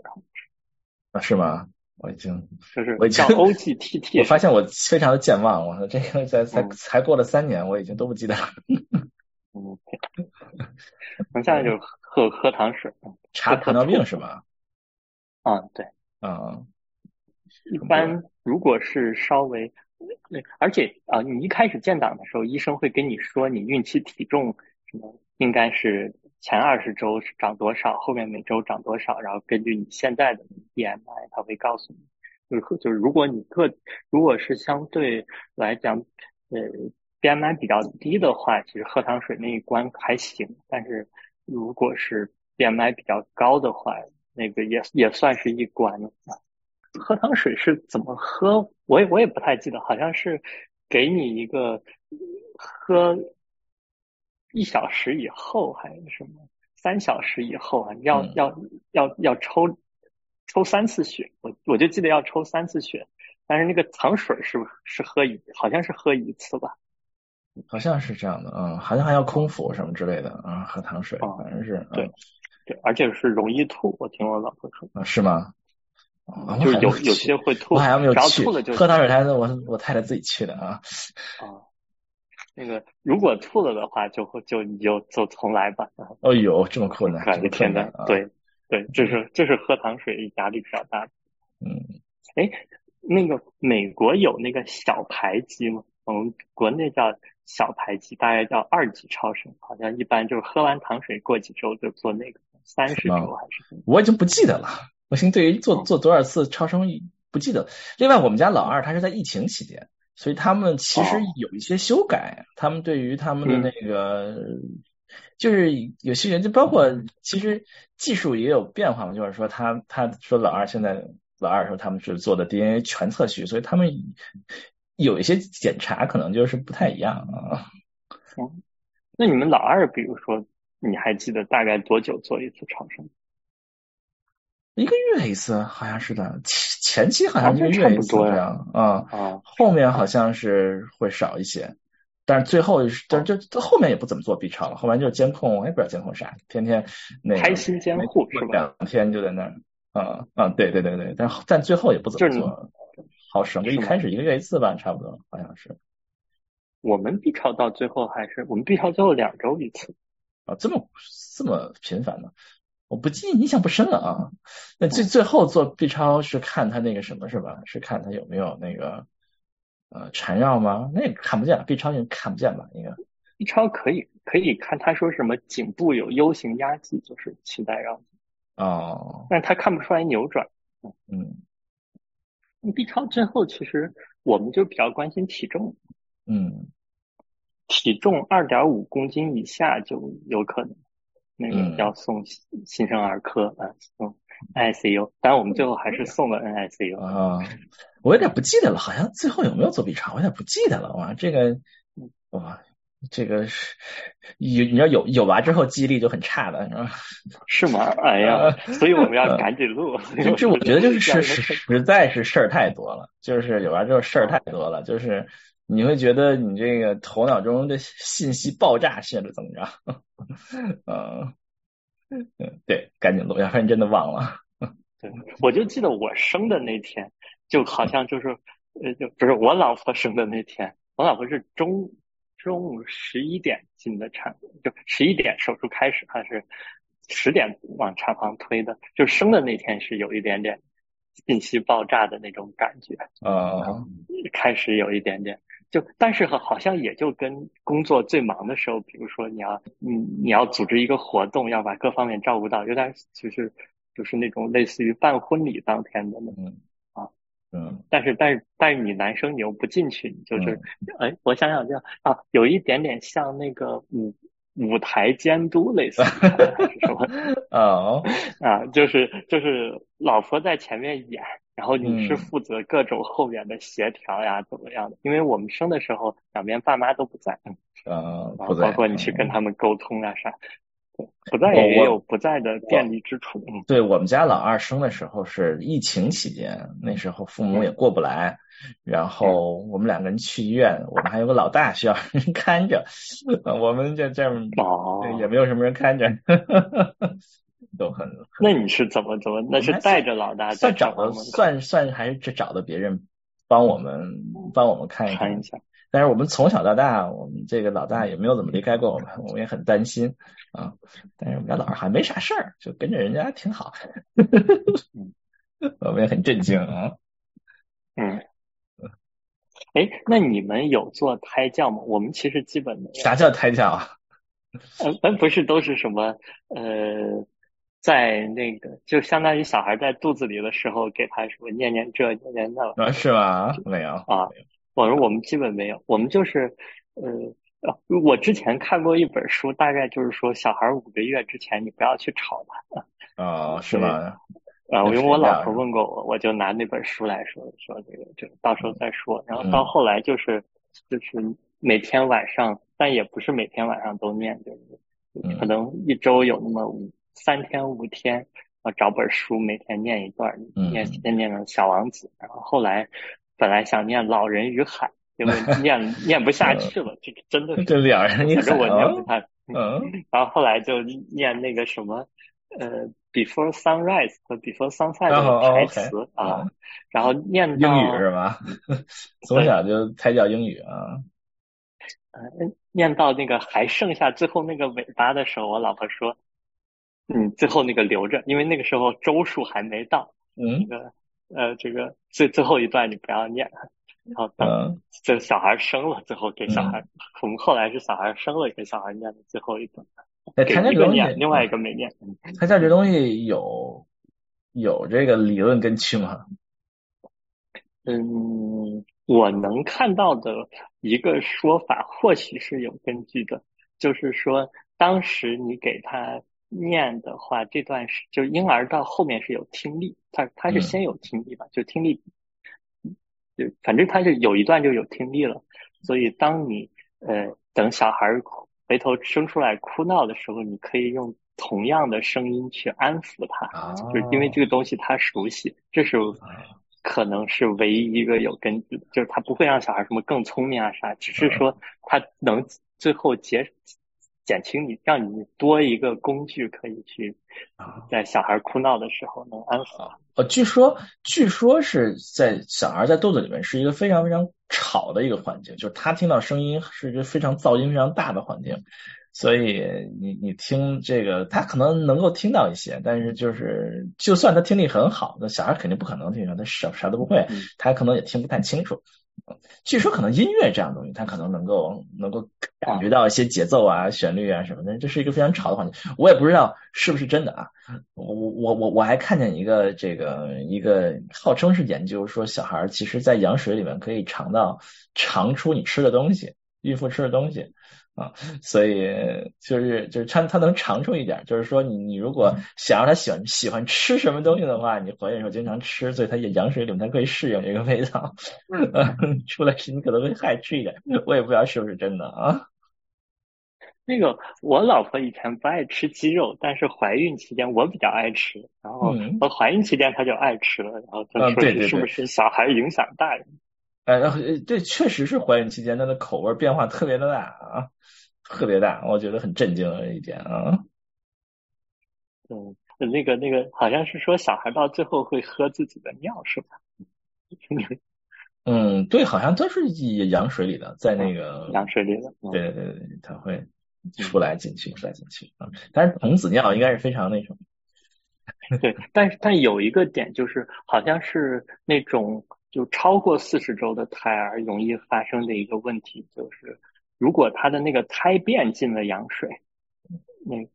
啊，是吗？我已经就是 我已经 OGTT，我发现我非常的健忘，我说这个才才才过了三年，我已经都不记得了。嗯，我现在就喝喝糖水，查糖尿病是吧？嗯，对，嗯，一般如果是稍微，而且啊，你一开始建档的时候，医生会跟你说你孕期体重什么应该是。前二十周是长多少，后面每周长多少，然后根据你现在的 BMI，他会告诉你，就是就是如果你个如果是相对来讲，呃，BMI 比较低的话，其实喝糖水那一关还行，但是如果是 BMI 比较高的话，那个也也算是一关了。喝糖水是怎么喝？我也我也不太记得，好像是给你一个喝。一小时以后还是什么？三小时以后啊，要要要要抽抽三次血，我我就记得要抽三次血，但是那个糖水是是喝一，好像是喝一次吧？好像是这样的，嗯，好像还要空腹什么之类的啊，喝糖水，反正是对对，而且是容易吐，我听我老婆说啊，是吗？就有有些会吐，我还没有去喝糖水，还是我我太太自己去的啊啊。那个如果吐了的话，就会就你就就重来吧。哦呦，这么困难！我的天呐，对对，这是这是喝糖水压力比较大。嗯，哎，那个美国有那个小排畸吗？我们国内叫小排畸，大概叫二级超声，好像一般就是喝完糖水过几周就做那个三十周还是？我已经不记得了，我现在对于做做多少次超声不记得。另外，我们家老二他是在疫情期间。所以他们其实有一些修改，他们对于他们的那个，就是有些人就包括其实技术也有变化嘛，就是说他他说老二现在老二说他们是做的 DNA 全测序，所以他们有一些检查可能就是不太一样啊。嗯，那你们老二，比如说你还记得大概多久做一次超声？一个月一次，好像是的。前前期好像一个月一次这样啊，后面好像是会少一些，但是最后但是就后面也不怎么做 B 超了，后面就是监控，我也不知道监控啥，天天那个开心监护是吧？两天就在那儿，啊啊，对对对对，但但最后也不怎么做，好省，就一开始一个月一次吧，差不多好像是。我们 B 超到最后还是我们 B 超最后两周一次啊，这么这么频繁呢？我不记印象不深了啊，那最最后做 B 超是看他那个什么是吧？是看他有没有那个呃缠绕吗？那个看不见，B 超应该看不见吧？应该 B 超可以可以看，他说什么颈部有 U 型压积，就是脐带绕颈哦，但他看不出来扭转，嗯，B 超之后，其实我们就比较关心体重。嗯，体重二点五公斤以下就有可能那个要送新生儿科啊，送 ICU。当然，我们最后还是送了 NICU 啊。我有点不记得了，好像最后有没有做 B 超，我有点不记得了。哇，这个哇。这个是有你知道有有娃之后记忆力就很差的 是吗？哎呀，所以我们要赶紧录。就我觉得就是实实在是事儿太多了，就是有娃之后事儿太多了，就是你会觉得你这个头脑中的信息爆炸式的增长。嗯嗯，对，赶紧录，要不然真的忘了。对，我就记得我生的那天，就好像就是呃，就不是我老婆生的那天，我老婆是中。中午十一点进的产，就十一点手术开始，还是十点往产房推的。就生的那天是有一点点信息爆炸的那种感觉啊，开始有一点点。就但是好像也就跟工作最忙的时候，比如说你要你你要组织一个活动，要把各方面照顾到，有点就是就是那种类似于办婚礼当天的那种。嗯，但是但是但是你男生你又不进去，你就是哎，我想想这样啊，有一点点像那个舞舞台监督类似的是什么 哦啊，就是就是老婆在前面演，然后你是负责各种后面的协调呀，怎么样的？因为我们生的时候两边爸妈都不在，啊，包括你去跟他们沟通啊啥。不在也有不在的便利之处。对我们家老二生的时候是疫情期间，那时候父母也过不来，然后我们两个人去医院，我们还有个老大需要 人看着，我们这这哦也没有什么人看着，都很。那你是怎么怎么？那是带着老大算找的算算还是找的别人帮我们帮我们看一看一下。但是我们从小到大，我们这个老大也没有怎么离开过我们，我们也很担心啊。但是我们家老二还没啥事儿，就跟着人家挺好。我们也很震惊啊。嗯。哎，那你们有做胎教吗？我们其实基本没。啥叫胎教啊？呃，咱不是都是什么呃，在那个就相当于小孩在肚子里的时候，给他什么念念这念念那。啊，是吗？没有啊。我说我们基本没有，我们就是呃，我之前看过一本书，大概就是说小孩五个月之前你不要去吵他。啊，是吗？啊，因为我老婆问过我，我就拿那本书来说说这个，就到时候再说。然后到后来就是就是每天晚上，但也不是每天晚上都念，就是可能一周有那么五三天五天，啊找本书每天念一段，念先念个小王子，然后后来。本来想念《老人与海》，因为 念念不下去了，这个真的 是。这两人，反正我念不下去。嗯。然后后来就念那个什么，呃，《Before Sunrise》和《Before Sunset》的台词啊，然后念到。英语是吧？从小就才教英语啊。呃，念到那个还剩下最后那个尾巴的时候，我老婆说：“嗯，最后那个留着，因为那个时候周数还没到。”嗯。那个。呃，这个最最后一段你不要念，然后等这小孩生了，最后给小孩，我们后来是小孩生了给小孩念的最后一段，给一个念，另外一个没念。他叫这东西有有这个理论根据吗？嗯，我能看到的一个说法或许是有根据的，就是说当时你给他。念的话，这段是就婴儿到后面是有听力，他他是先有听力吧，就听力，就反正他是有一段就有听力了。所以当你呃等小孩回头生出来哭闹的时候，你可以用同样的声音去安抚他，就是因为这个东西他熟悉，这是可能是唯一一个有根据的，就是他不会让小孩什么更聪明啊啥，只是说他能最后结。减轻你，让你多一个工具可以去，在小孩哭闹的时候能安抚。呃，据说，据说是在小孩在肚子里面是一个非常非常吵的一个环境，就是他听到声音是一个非常噪音非常大的环境，所以你你听这个，他可能能够听到一些，但是就是就算他听力很好，那小孩肯定不可能听到，他啥啥都不会，他可能也听不太清楚。据说可能音乐这样东西，它可能能够能够感觉到一些节奏啊、旋律啊什么的，这是一个非常潮的环境。我也不知道是不是真的啊。我我我我还看见一个这个一个号称是研究说，小孩其实在羊水里面可以尝到尝出你吃的东西，孕妇吃的东西。啊，所以就是就是他他能尝出一点，就是说你你如果想让他喜欢喜欢吃什么东西的话，你怀孕时候经常吃，所以他也羊水里面他可以适应这个味道。嗯，出来时你可能会害吃一点，我也不知道是不是真的啊。那个我老婆以前不爱吃鸡肉，但是怀孕期间我比较爱吃，然后我怀孕期间她就爱吃了，然后她说是不是小孩影响大人？确实是怀孕期间，它的口味变化特别的大啊，特别大，我觉得很震惊的一点啊。嗯，那个那个好像是说小孩到最后会喝自己的尿是吧？嗯，对，好像都是羊水里的，在那个羊水里的，对对对对，它会出来进去，出来进去啊。但是童子尿应该是非常那什么。对，但是但有一个点就是，好像是那种。就超过四十周的胎儿容易发生的一个问题，就是如果他的那个胎便进了羊水，那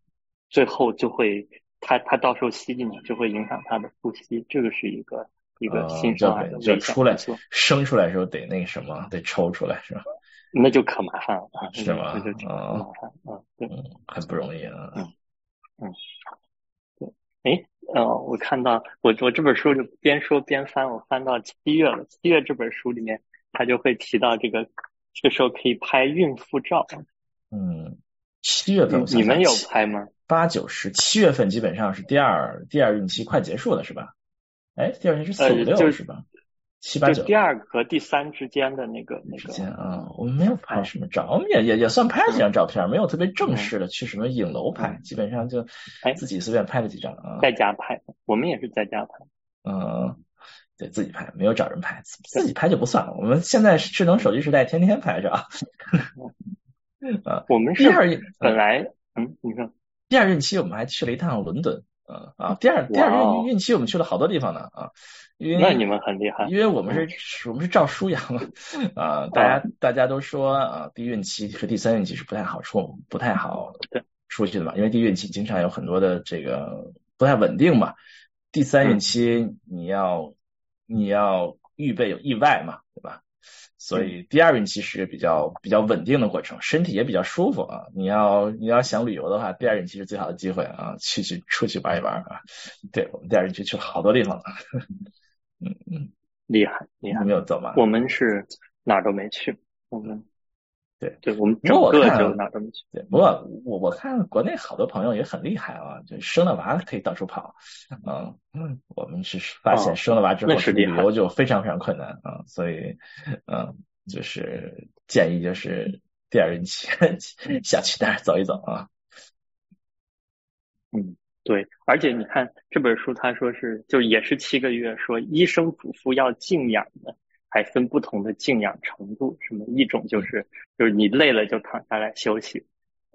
最后就会他他到时候吸进去就会影响他的呼吸，这个是一个一个新生儿的就出来生出来时候得那个什么得抽出来是吧？那就可麻烦了啊，是吗？那就挺麻烦啊，对，很不容易啊，嗯嗯，对，哎。呃，我看到我我这本书就边说边翻，我翻到七月了。七月这本书里面，他就会提到这个，这个时候可以拍孕妇照。嗯，七月份你们有拍吗？八九十，七月份基本上是第二第二孕期快结束了，是吧？哎，第二孕期是四五六是吧？七八九，第二和第三之间的那个那个。之间啊，我们没有拍什么照，我们也也也算拍了几张照片，没有特别正式的去什么影楼拍，基本上就自己随便拍了几张啊，在家拍，我们也是在家拍，嗯，对自己拍，没有找人拍，自己拍就不算了。我们现在智能手机时代，天天拍是吧？啊，我们是本来嗯，你说。第二孕期我们还去了一趟伦敦，嗯啊，第二第二孕孕期我们去了好多地方呢啊。那你们很厉害，因为我们是，我们是照书养啊。大家大家都说啊，第一孕期和第三孕期是不太好出，不太好出去的嘛。因为第一孕期经常有很多的这个不太稳定嘛。第三孕期你要你要预备有意外嘛，对吧？所以第二孕期是比较比较稳定的过程，身体也比较舒服啊。你要你要想旅游的话，第二孕期是最好的机会啊，去去出去玩一玩啊。对我们第二孕期去了好多地方。嗯嗯，厉害厉害，没有走吗？我们是哪儿都没去，我们对对，我们整个就哪儿都没去。对，不过我我看国内好多朋友也很厉害啊，就生了娃可以到处跑。嗯，我们是发现生了娃之后旅游就非常非常困难啊，所以嗯，就是建议就是第二孕期 想去哪儿走一走啊。嗯。对，而且你看这本书，他说是就也是七个月，说医生嘱咐要静养的，还分不同的静养程度，什么一种就是就是你累了就躺下来休息，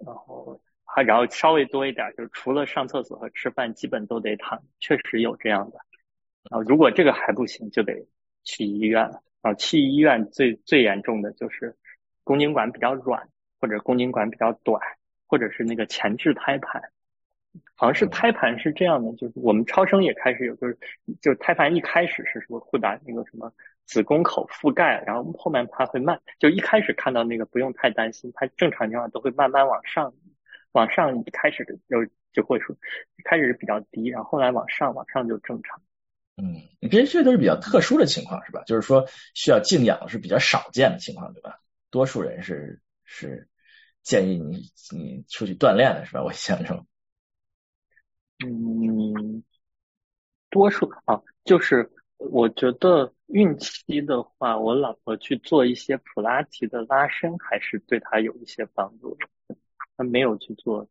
然后还然后稍微多一点，就是除了上厕所和吃饭，基本都得躺，确实有这样的。啊，如果这个还不行，就得去医院了。啊，去医院最最严重的就是宫颈管比较软，或者宫颈管比较短，或者是那个前置胎盘。好像是胎盘是这样的，就是我们超声也开始有，就是就是胎盘一开始是说会把那个什么子宫口覆盖，然后后面它会慢，就一开始看到那个不用太担心，它正常情况都会慢慢往上，往上一开始就就会说一开始是比较低，然后后来往上往上就正常。嗯，这些都是比较特殊的情况是吧？就是说需要静养是比较少见的情况对吧？多数人是是建议你你出去锻炼的是吧？我想中。嗯，多数啊，就是我觉得孕期的话，我老婆去做一些普拉提的拉伸，还是对她有一些帮助的。她没有去做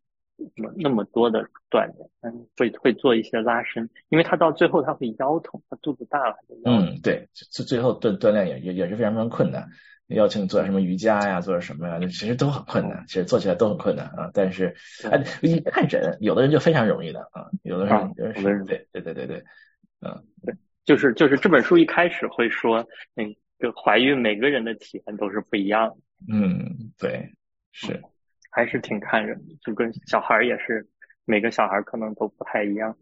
那么那么多的锻炼，嗯，会会做一些拉伸，因为她到最后她会腰痛，她肚子大了。嗯，对，最最后锻锻炼也也也是非常非常困难。邀请你做点什么瑜伽呀，做点什么呀？其实都很困难，其实做起来都很困难啊。但是，哎，一看诊，有的人就非常容易的啊，有的人，有的人对对对对对，嗯，对，就是就是这本书一开始会说，嗯，就怀孕每个人的体验都是不一样的。嗯，对，是，还是挺看人的，就跟小孩也是，每个小孩可能都不太一样。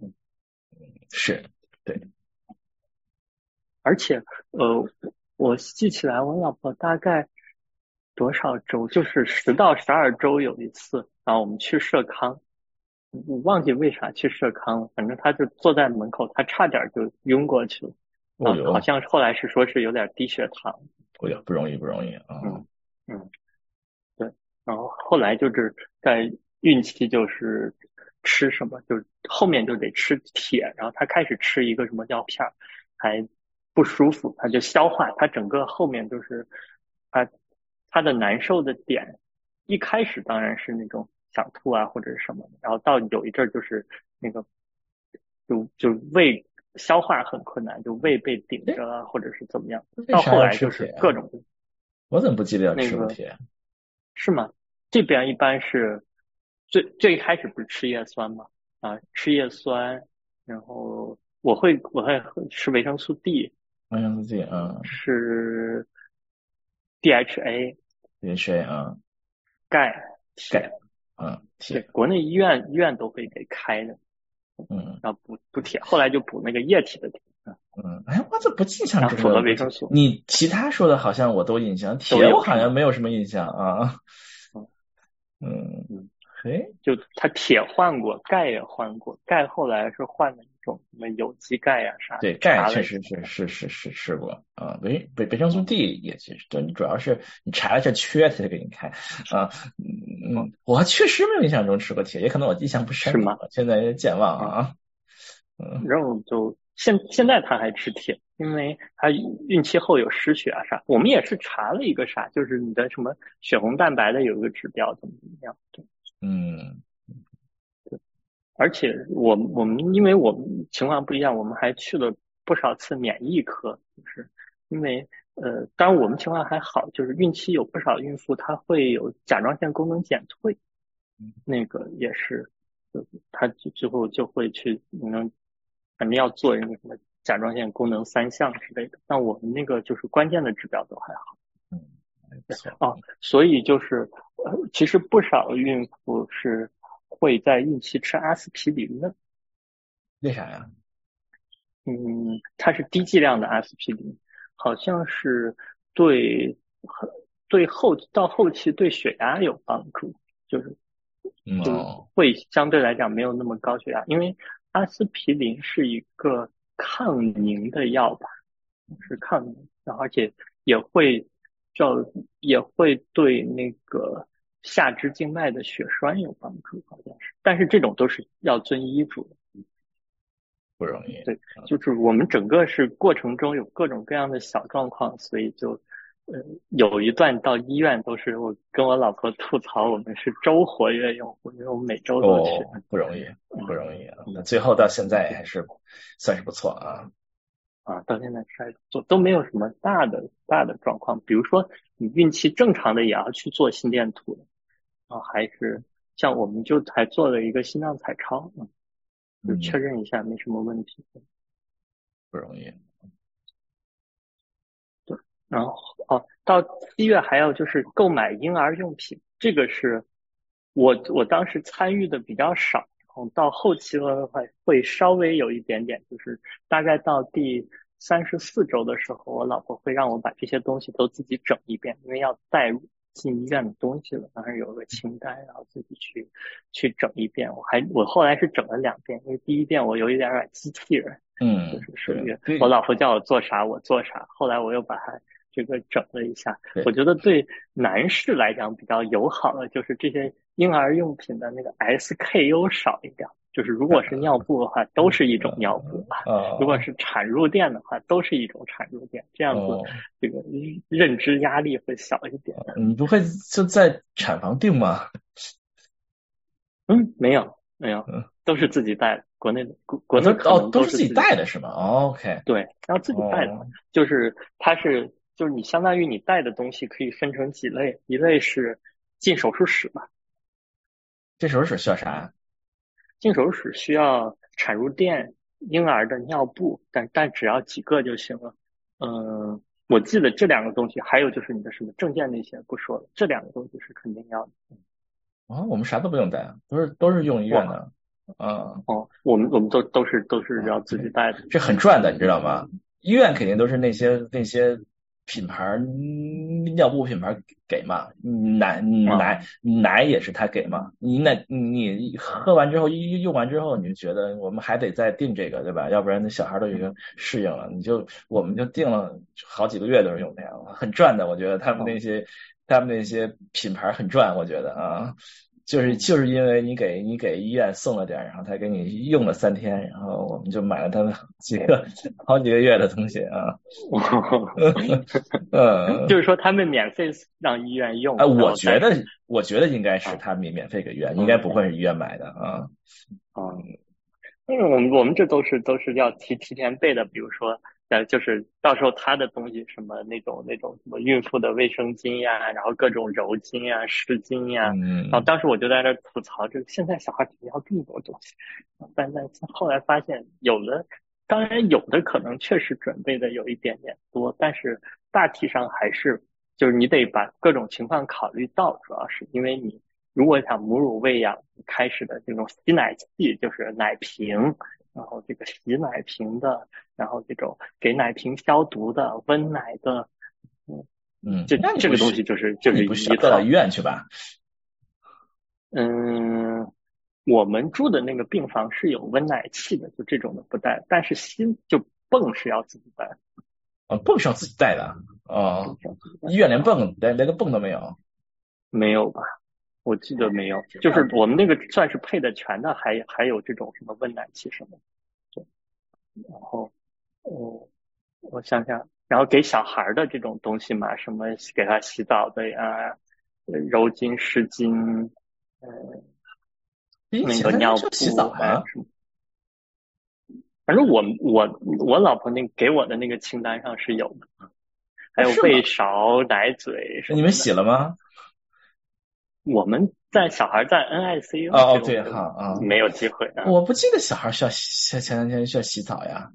是，对。而且，呃，我记起来，我老婆大概多少周，就是十到十二周有一次，然后我们去社康，我忘记为啥去社康了，反正她就坐在门口，她差点就晕过去了。哦好像后来是说是有点低血糖。哎呦，不容易，不容易啊。嗯嗯，对，然后后来就是在孕期就是吃什么，就是后面就得吃铁，然后她开始吃一个什么药片儿，还不舒服，他就消化，他整个后面就是他他的难受的点，一开始当然是那种想吐啊或者是什么，然后到有一阵儿就是那个就就胃消化很困难，就胃被顶着了或者是怎么样，到后来就是各种。我怎么不记得要吃那个铁？是吗？这边一般是最最开始不是吃叶酸吗？啊，吃叶酸，然后我会我会吃维生素 D，维生素 D，啊，是 DHA，DHA，啊，钙，钙，嗯，对，铁，国内医院医院都会给开的，嗯。然后补补铁，后来就补那个液体的铁，嗯，哎，我怎么不印象中然后补了维生素。你其他说的好像我都印象，铁有我好像没有什么印象啊。嗯。嗯嗯，嘿，就他铁换过，钙也换过，钙后来是换了一种什么有机钙呀、啥的。对，钙确实是是是是吃过啊，维维维生素 D 也其实，对你主要是你查了这缺，他就给你开啊。嗯嗯，我确实没有印象中吃过铁，也可能我印象不深，是吗？现在健忘啊。嗯然后就现现在他还吃铁，因为他孕期后有失血啊啥。我们也是查了一个啥，就是你的什么血红蛋白的有一个指标怎么怎么样。对，嗯而且我我们因为我们情况不一样，我们还去了不少次免疫科，就是因为呃，当然我们情况还好，就是孕期有不少孕妇她会有甲状腺功能减退，那个也是，就她之后就会去能。肯定要做那个什么甲状腺功能三项之类的，但我们那个就是关键的指标都还好。嗯，哦，所以就是呃，其实不少孕妇是会在孕期吃阿司匹林的。为啥呀？嗯，它是低剂量的阿司匹林，好像是对对后到后期对血压有帮助，就是就哦会相对来讲没有那么高血压，因为。阿司匹林是一个抗凝的药吧，是抗凝，然后而且也会叫也会对那个下肢静脉的血栓有帮助，好像是，但是这种都是要遵医嘱的，不容易。对，就是我们整个是过程中有各种各样的小状况，所以就呃有一段到医院都是我跟我老婆吐槽，我们是周活跃用户，因为我们每周都去。哦，不容易，不容易啊！那最后到现在还是算是不错啊。啊，到现在还做都没有什么大的大的状况，比如说你孕期正常的也要去做心电图，啊，还是像我们就还做了一个心脏彩超，嗯，就确认一下没什么问题。不容易。对，然后哦，到七月还有就是购买婴儿用品，这个是我我当时参与的比较少。然后到后期了的话，会稍微有一点点，就是大概到第三十四周的时候，我老婆会让我把这些东西都自己整一遍，因为要带进医院的东西了，当时有个清单，然后自己去去整一遍。我还我后来是整了两遍，因为第一遍我有一点点机器人，嗯，就是属于我老婆叫我做啥我做啥，后来我又把它这个整了一下。我觉得对男士来讲比较友好的就是这些。婴儿用品的那个 SKU 少一点，就是如果是尿布的话，都是一种尿布吧；哦、如果是产褥垫的话，都是一种产褥垫。这样子，哦、这个认知压力会小一点。你不会就在产房订吗？嗯，没有，没有，都是自己带的。国内的国国内哦，都是自己带的是吗、哦、？OK，对，然后自己带的，哦、就是它是就是你相当于你带的东西可以分成几类，一类是进手术室嘛。进手术室需要啥？进手术室需要产褥垫、婴儿的尿布，但但只要几个就行了。嗯，我记得这两个东西，还有就是你的什么证件那些不说了，这两个东西是肯定要的。啊，我们啥都不用带，都是都是用医院的。啊，哦，我们我们都都是都是要自己带的，这很赚的，你知道吗？医院肯定都是那些那些。品牌尿布品牌给嘛，奶奶奶也是他给嘛，你奶你喝完之后用用完之后，你就觉得我们还得再订这个对吧？要不然那小孩都已经适应了，你就我们就订了好几个月都是用那样，很赚的，我觉得他们那些他们那些品牌很赚，我觉得啊。就是就是因为你给你给医院送了点，然后他给你用了三天，然后我们就买了他们几个好几个月的东西啊。嗯，就是说他们免费让医院用。哎，我觉得我觉得应该是他们免费给医院，应该不会是医院买的啊。嗯，因为我们我们这都是都是要提提前备的，比如说。呃，就是到时候他的东西什么那种那种什么孕妇的卫生巾呀，然后各种柔巾呀、湿巾呀，嗯然后当时我就在那吐槽，这个现在小孩怎么要这么多东西？但但后来发现，有的当然有的可能确实准备的有一点点多，但是大体上还是就是你得把各种情况考虑到，主要是因为你如果想母乳喂养开始的这种吸奶器，就是奶瓶。然后这个洗奶瓶的，然后这种给奶瓶消毒的、温奶的，嗯嗯，这这个东西就是就是不需要到医院去吧？嗯，我们住的那个病房是有温奶器的，就这种的不带，但是吸就泵是要自己带。啊，泵是要自己带的啊？医院连泵连连个泵都没有？没有吧？我记得没有，就是我们那个算是配的全的，还还有这种什么温奶器什么，对，然后，我我想想，然后给小孩的这种东西嘛，什么给他洗澡的呀，柔巾、湿巾，呃，那个尿布还有什么？反正我我我老婆那给我的那个清单上是有的，还有喂勺、奶嘴什么。你们洗了吗？我们在小孩在 NICU 哦对哈啊没有机会，我不记得小孩需要前前两天需要洗澡呀，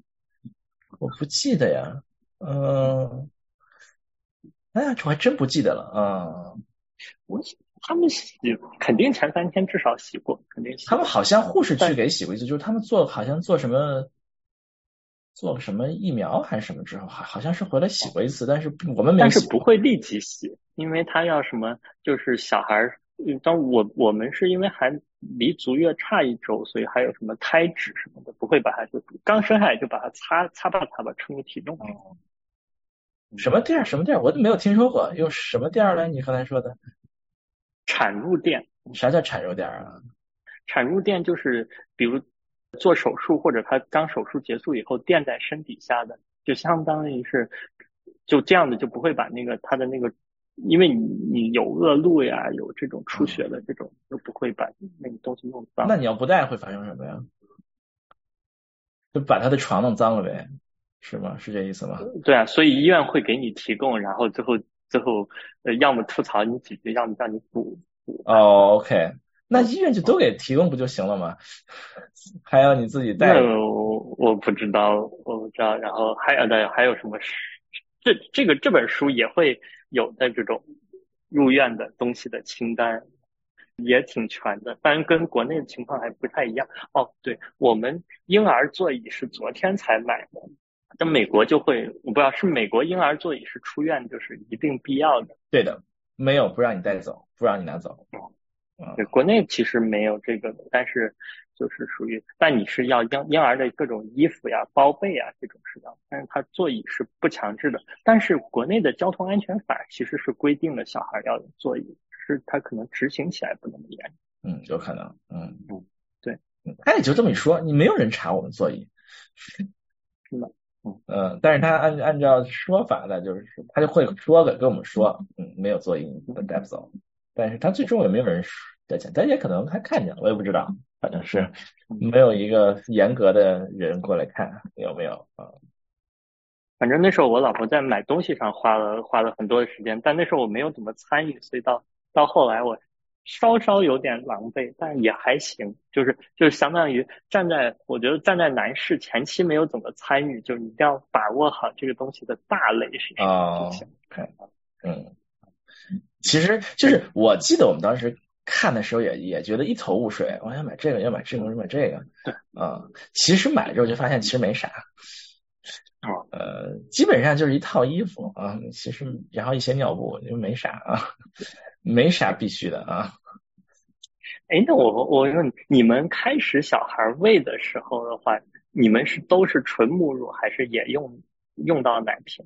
我不记得呀，嗯，哎呀，这我还真不记得了啊。我他们洗肯定前三天至少洗过，肯定洗。他们好像护士去给洗过一次，就是他们做好像做什么做什么疫苗还是什么之后，好好像是回来洗过一次，但是我们没但是不会立即洗，因为他要什么就是小孩。嗯，当我我们是因为还离足月差一周，所以还有什么胎脂什么的，不会把它就刚生下来就把它擦擦吧擦吧称个体重。什么店？什么店？我都没有听说过，用什么店来？你刚才说的产褥垫？啥叫产褥垫啊？产褥垫就是比如做手术或者他刚手术结束以后垫在身底下的，就相当于是就这样的，就不会把那个他的那个。因为你你有恶露呀，有这种出血的这种，就不会把那个东西弄脏。那你要不带会发生什么呀？就把他的床弄脏了呗，是吗？是这意思吗？对啊，所以医院会给你提供，然后最后最后呃，要么吐槽你几句，要么让你补补。哦，OK，那医院就都给提供不就行了吗？还要你自己带？我我不知道，我不知道。然后还有的还有什么？这这个这本书也会。有的这种入院的东西的清单也挺全的，当然跟国内的情况还不太一样。哦，对我们婴儿座椅是昨天才买的，但美国就会我不知道是美国婴儿座椅是出院就是一定必要的。对的，没有不让你带走，不让你拿走。对，国内其实没有这个的，但是。就是属于，但你是要婴婴儿的各种衣服呀、包被啊，这种但是它座椅是不强制的。但是国内的交通安全法其实是规定了小孩要有座椅，是它可能执行起来不那么严。嗯，有可能。嗯嗯，对。他也就这么一说，你没有人查我们座椅，是吗？嗯嗯，但是他按按照说法呢，就是他就会说的跟我们说，嗯，没有座椅你带不走。但是他最终也没有人在讲，但也可能他看见了，我也不知道。反正是没有一个严格的人过来看有没有啊。反正那时候我老婆在买东西上花了花了很多的时间，但那时候我没有怎么参与，所以到到后来我稍稍有点狼狈，但也还行，就是就是相当于站在我觉得站在男士前期没有怎么参与，就是你一定要把握好这个东西的大类是什么就行。嗯，其实就是我记得我们当时看的时候也也觉得一头雾水，我想买这个要买这个要买这个，对啊，其实买了之后就发现其实没啥。哦，呃，基本上就是一套衣服啊，其实然后一些尿布就没啥啊，没啥必须的啊。哎，那我我问你，你们开始小孩喂的时候的话，你们是都是纯母乳，还是也用用到奶瓶？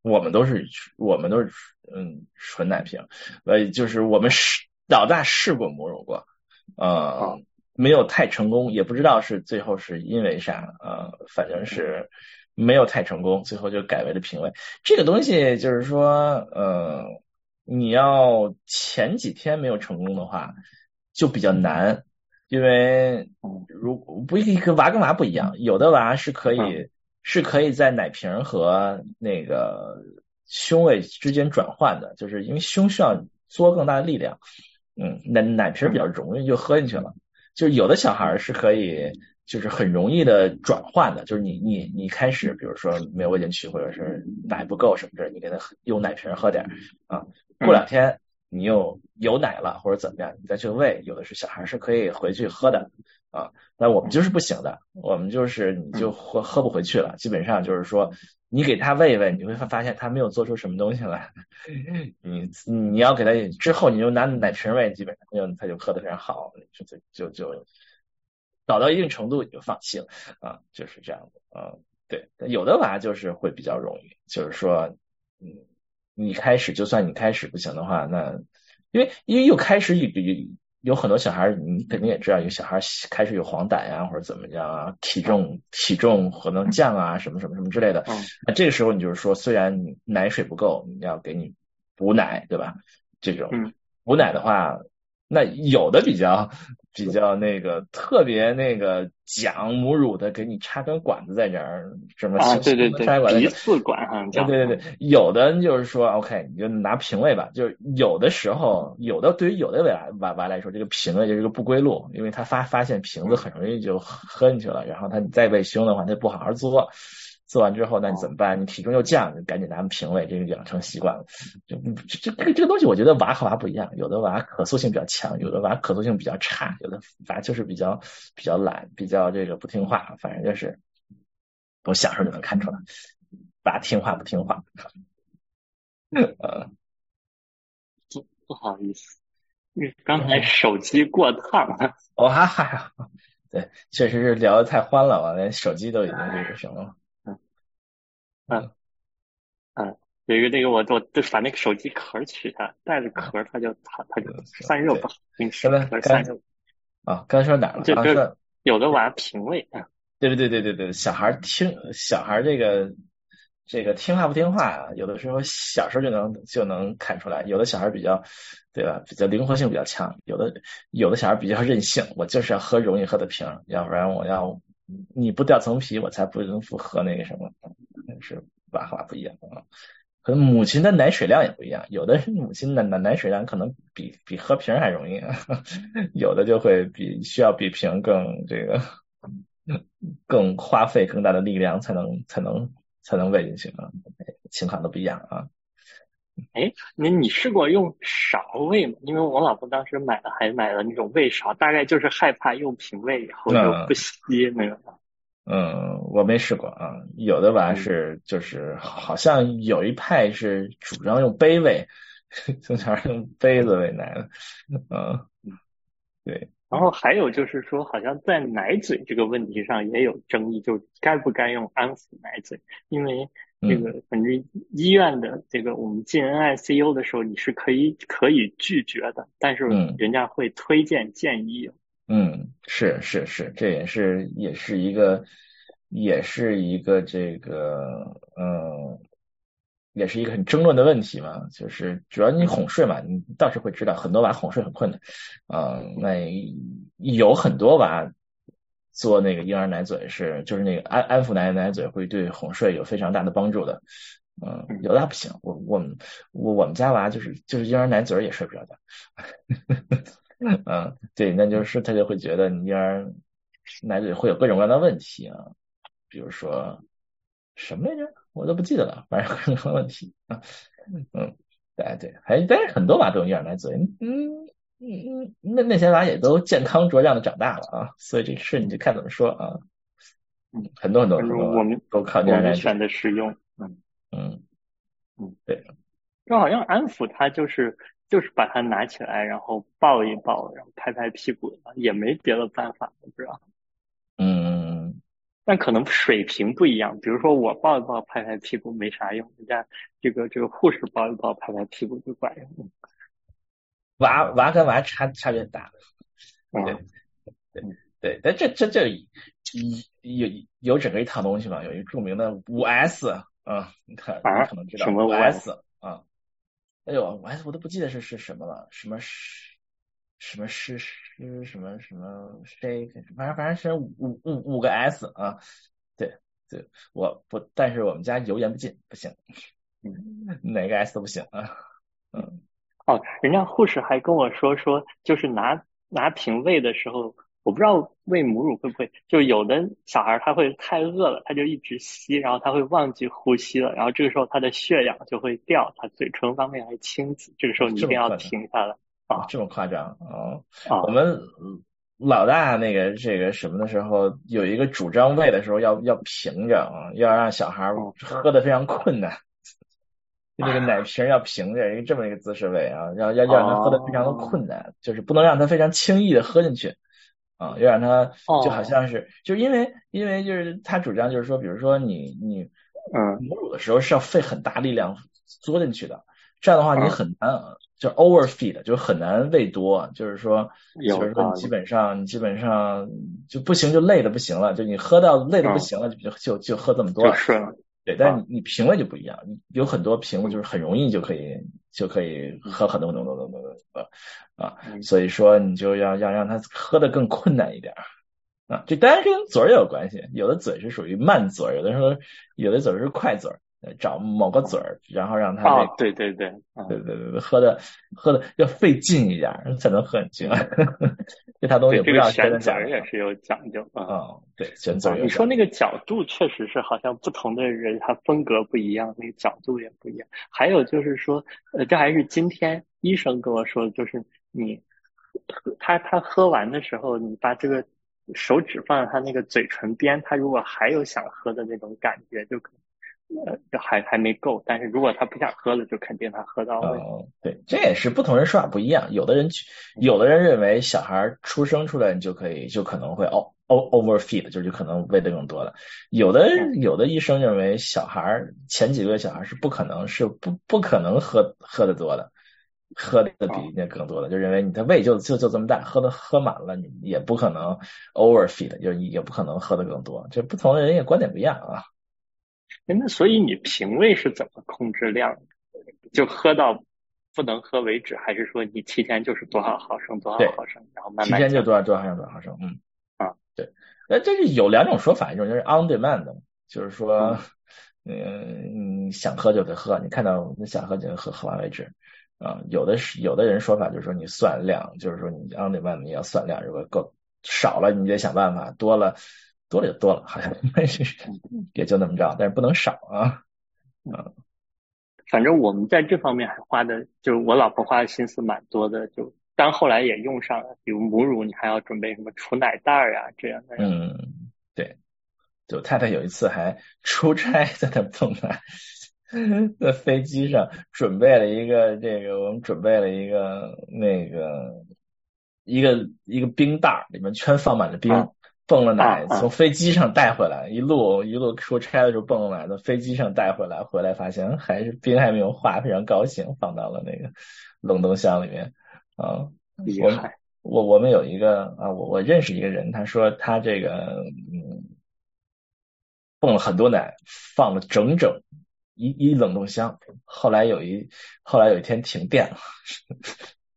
我们都是我们都是嗯纯奶瓶，呃，就是我们试老大试过母乳过，呃，没有太成功，也不知道是最后是因为啥，呃，反正是。没有太成功，最后就改为了平喂。这个东西就是说，呃，你要前几天没有成功的话，就比较难，因为如不一个娃跟娃不一样，有的娃是可以是可以在奶瓶和那个胸位之间转换的，就是因为胸需要做更大的力量，嗯，奶奶瓶比较容易就喝进去了。就是有的小孩是可以。就是很容易的转换的，就是你你你开始，比如说没有喂进去，或者是奶不够什么的，你给他用奶瓶喝点啊。过两天你又有奶了或者怎么样，你再去喂，有的是小孩是可以回去喝的啊。那我们就是不行的，我们就是你就喝喝不回去了。基本上就是说，你给他喂一喂，你会发现他没有做出什么东西来。你你要给他之后，你就拿奶瓶喂，基本上就他就喝的非常好，就就就。搞到一定程度你就放弃了啊，就是这样的啊，对，有的娃就是会比较容易，就是说，嗯，你开始就算你开始不行的话，那因为因为又开始有有有很多小孩，你肯定也知道，有小孩开始有黄疸呀或者怎么样啊，体重体重可能降啊什么什么什么之类的，那这个时候你就是说，虽然你奶水不够，你要给你补奶，对吧？这种补奶的话。那有的比较比较那个特别那个讲母乳的，给你插根管子在这儿，什么啊？对对对，鼻饲管哈，对对对对，有的就是说，OK，你就拿平喂吧。就是有的时候，有的对于有的娃娃娃来说，这个瓶喂就是个不归路，因为他发发现瓶子很容易就喝进去了，然后他再喂胸的话，他不好好做。做完之后，那你怎么办？你体重又降，赶紧拿评委，这个养成习惯了。就这这这个东西，我觉得娃和娃不一样，有的娃可塑性比较强，有的娃可塑性比较差，有的娃就是比较比较懒，比较这个不听话。反正就是我小时候就能看出来，娃听话不听话。呃，不不好意思，刚才手机过烫了。哇哈，对，确实是聊的太欢了，我连手机都已经这个什么了。嗯嗯，有一个那个我我就把那个手机壳取下，带着壳它就它它就散热不好，你说的散热啊？刚才说哪了？就是有的娃品味啊。对对对对对对，小孩听小孩这个这个听话不听话啊？有的时候小时候就能就能看出来，有的小孩比较对吧？比较灵活性比较强，有的有的小孩比较任性，我就是要喝容易喝的瓶，要不然我要。你不掉层皮，我才不能不喝那个什么，是娃和娃不一样啊。可能母亲的奶水量也不一样，有的母亲的奶奶水量可能比比喝瓶还容易，有的就会比需要比瓶更这个更花费更大的力量才能才能才能喂进去啊，情况都不一样啊。哎，那你试过用勺喂吗？因为我老婆当时买了，还买了那种喂勺，大概就是害怕用瓶喂以后就不吸那个。嗯，我没试过啊。有的娃是就是好像有一派是主张用杯喂，从小用杯子喂奶的。嗯，对。然后还有就是说，好像在奶嘴这个问题上也有争议，就该不该用安抚奶嘴，因为。这个反正医院的这个，我们进 NICU 的时候，你是可以可以拒绝的，但是人家会推荐建议。嗯，是是是，这也是也是一个也是一个这个嗯，也是一个很争论的问题嘛。就是主要你哄睡嘛，你倒是会知道很多娃哄睡很困难嗯。那有很多娃。做那个婴儿奶嘴是，就是那个安安抚奶奶嘴会对哄睡有非常大的帮助的，嗯，有的还不行。我我们我我们家娃就是就是婴儿奶嘴也睡不着觉。嗯，对，那就是他就会觉得你这儿奶嘴会有各种各样的问题啊，比如说什么来着，我都不记得了，反正各种问题啊。嗯，对对，还但是很多娃都有婴儿奶嘴，嗯嗯嗯，那那些娃也都健康茁壮的长大了啊，所以这事你就看怎么说啊。嗯，很多很多很多，我们都靠婴儿奶嘴选的使用。嗯嗯嗯，对，就好像安抚他就是就是把它拿起来，然后抱一抱，然后拍拍屁股，也没别的办法，不知道。嗯，但可能水平不一样，比如说我抱一抱拍拍屁股没啥用，人家这个这个护士抱一抱拍拍屁股就管用。娃娃跟娃差差别大，对。对对，但这这这有有整个一套东西嘛，有一个著名的五 S 啊，你看你可能知道五 S 啊，哎呦我还我都不记得是是什么了，什么是什么是是什么什么 shake，反正反正是五五五个 S 啊，对对，我不，但是我们家油盐不进，不行，哪个 S 都不行啊，嗯。哦，人家护士还跟我说说，就是拿拿瓶喂的时候，我不知道喂母乳会不会，就有的小孩他会太饿了，他就一直吸，然后他会忘记呼吸了，然后这个时候他的血氧就会掉，他嘴唇方面会青紫，这个时候你一定要停下来啊，这么夸张啊？我们老大那个这个什么的时候，有一个主张喂的时候要要平着啊，要让小孩喝的非常困难。那个奶瓶要平着，一个这么一个姿势喂啊，要要要让他喝的非常的困难，就是不能让他非常轻易的喝进去啊，要让他就好像是，就因为因为就是他主张就是说，比如说你你嗯。母乳的时候是要费很大力量嘬进去的，这样的话你很难就 overfeed，就很难喂多，就是说就是说你基本上你基本上就不行就累的不行了，就你喝到累的不行了就就就喝这么多了。对，但是你你瓶喂就不一样，你有很多瓶子就是很容易就可以就可以喝很多很多很多很多啊，所以说你就要要让他喝的更困难一点啊，这当然跟嘴儿有关系，有的嘴是属于慢嘴，有的时候有的嘴是快嘴。找某个嘴儿，然后让他哦，对对对，对对对对，喝的喝的要费劲一点才能喝进去，这他东西不要选嘴儿也是有讲究啊，对选嘴儿。你说那个角度确实是好像不同的人他风格不一样，那个角度也不一样。还有就是说，呃，这还是今天医生跟我说的，就是你他他喝完的时候，你把这个手指放在他那个嘴唇边，他如果还有想喝的那种感觉，就可。呃，还还没够，但是如果他不想喝了，就肯定他喝到位。哦，对，这也是不同人说法不一样。有的人有的人认为小孩出生出来你就可以，就可能会 o overfeed，就是可能喂的更多了。有的有的医生认为小孩前几个月小孩是不可能是不不可能喝喝的多的，喝的比那更多的，就认为你的胃就就就这么大，喝的喝满了你也不可能 overfeed，就也不可能喝的更多。这不同的人也观点不一样啊。那所以你平胃是怎么控制量？就喝到不能喝为止，还是说你提前就是多少毫升多少毫升，然后慢慢提前就多少多少毫升多少毫升？嗯啊，对，那这是有两种说法，一种就是 on demand，就是说，嗯，你想喝就得喝，你看到你想喝就喝，喝完为止啊。有的是有的人说法就是说你算量，就是说你 on demand 你要算量，如果够少了你得想办法，多了。多了就多了，好像也就那么着，但是不能少啊。嗯，反正我们在这方面还花的，就是我老婆花的心思蛮多的。就但后来也用上了，比如母乳，你还要准备什么储奶袋啊这样的。嗯，对。就太太有一次还出差在那蹦奶，在飞机上准备了一个这个，我们准备了一个那个一个一个冰袋，里面全放满了冰。蹦了奶，从飞机上带回来，一路一路出差的时候蹦了奶，从飞机上带回来，回来发现还是冰还没有化，非常高兴，放到了那个冷冻箱里面啊。我我我们有一个啊，我我认识一个人，他说他这个嗯蹦了很多奶，放了整整一一冷冻箱，后来有一后来有一天停电了，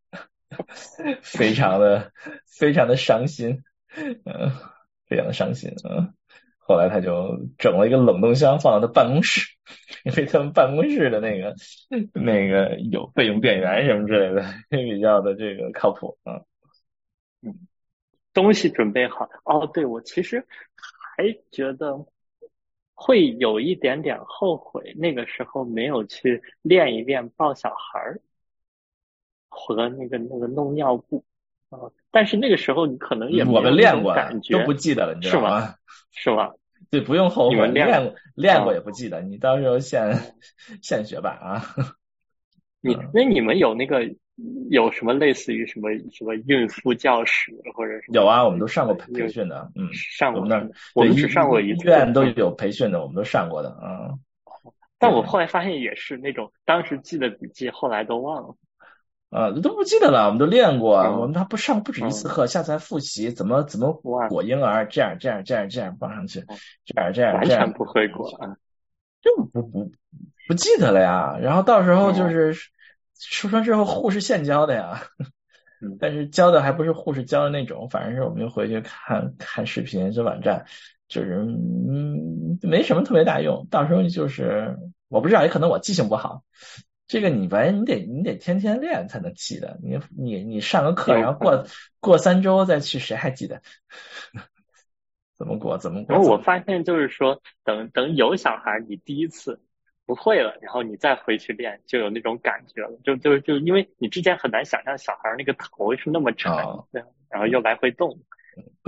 非常的非常的伤心，嗯。非常的伤心啊！后来他就整了一个冷冻箱放到他办公室，因为他们办公室的那个那个有备用电源什么之类的，比较的这个靠谱啊。嗯，东西准备好哦。对，我其实还觉得会有一点点后悔，那个时候没有去练一练抱小孩儿和那个那个弄尿布啊。但是那个时候你可能也我们练过，感觉都不记得了，你知道吗？是吗？对，不用后悔，练过练过也不记得，你到时候现现学吧啊。你那你们有那个有什么类似于什么什么孕妇教室或者什么？有啊，我们都上过培训的，嗯，上过那我们只上过一次，医院都有培训的，我们都上过的啊。但我后来发现也是那种当时记的笔记，后来都忘了。啊，都不记得了，我们都练过，我们他不上不止一次课，下次还复习怎么怎么裹婴儿，这样这样这样这样放上去，这样这样这样，完全不会裹，就不不不记得了呀。然后到时候就是出生之后护士现教的呀，但是教的还不是护士教的那种，反正是我们就回去看看视频，这网站就是嗯没什么特别大用，到时候就是我不知道，也可能我记性不好。这个你反正你得你得天天练才能记得，你你你上个课，然后过过三周再去，谁还记得？怎么过？怎么过？然后我发现就是说，等等有小孩，你第一次不会了，然后你再回去练，就有那种感觉了。就就就因为你之前很难想象小孩那个头是那么长，然后又来回动，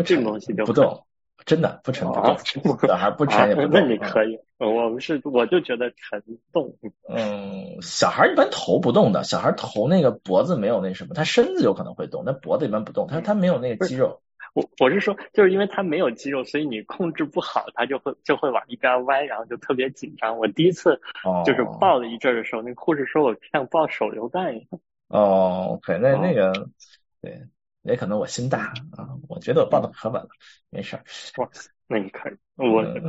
这种东西就不动。真的不沉不动，小孩不沉也不动。那你可以，我们是我就觉得沉动。嗯，小孩一般头不动的，小孩头那个脖子没有那什么，他身子有可能会动，但脖子一般不动，他他没有那个肌肉。我我是说，就是因为他没有肌肉，所以你控制不好，他就会就会往一边歪，然后就特别紧张。我第一次就是抱了一阵的时候，那个护士说我像抱手榴弹一样。哦，OK，那那个对。也可能我心大啊，我觉得我抱的可稳了，没事儿。哇，那你可以，我对。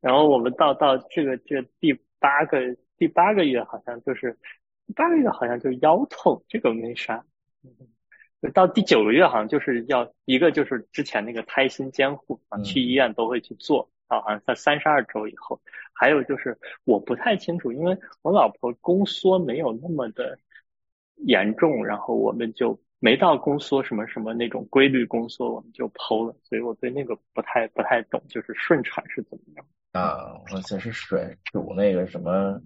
然后我们到到这个这第八个第八个月，好像就是八个月，好像就腰痛，这个没啥。到第九个月，好像就是要一个就是之前那个胎心监护啊，去医院都会去做啊，好像在三十二周以后。还有就是我不太清楚，因为我老婆宫缩没有那么的。严重，然后我们就没到宫缩什么什么那种规律宫缩，我们就剖了，所以我对那个不太不太懂，就是顺产是怎么样啊？我就是水数那个什么，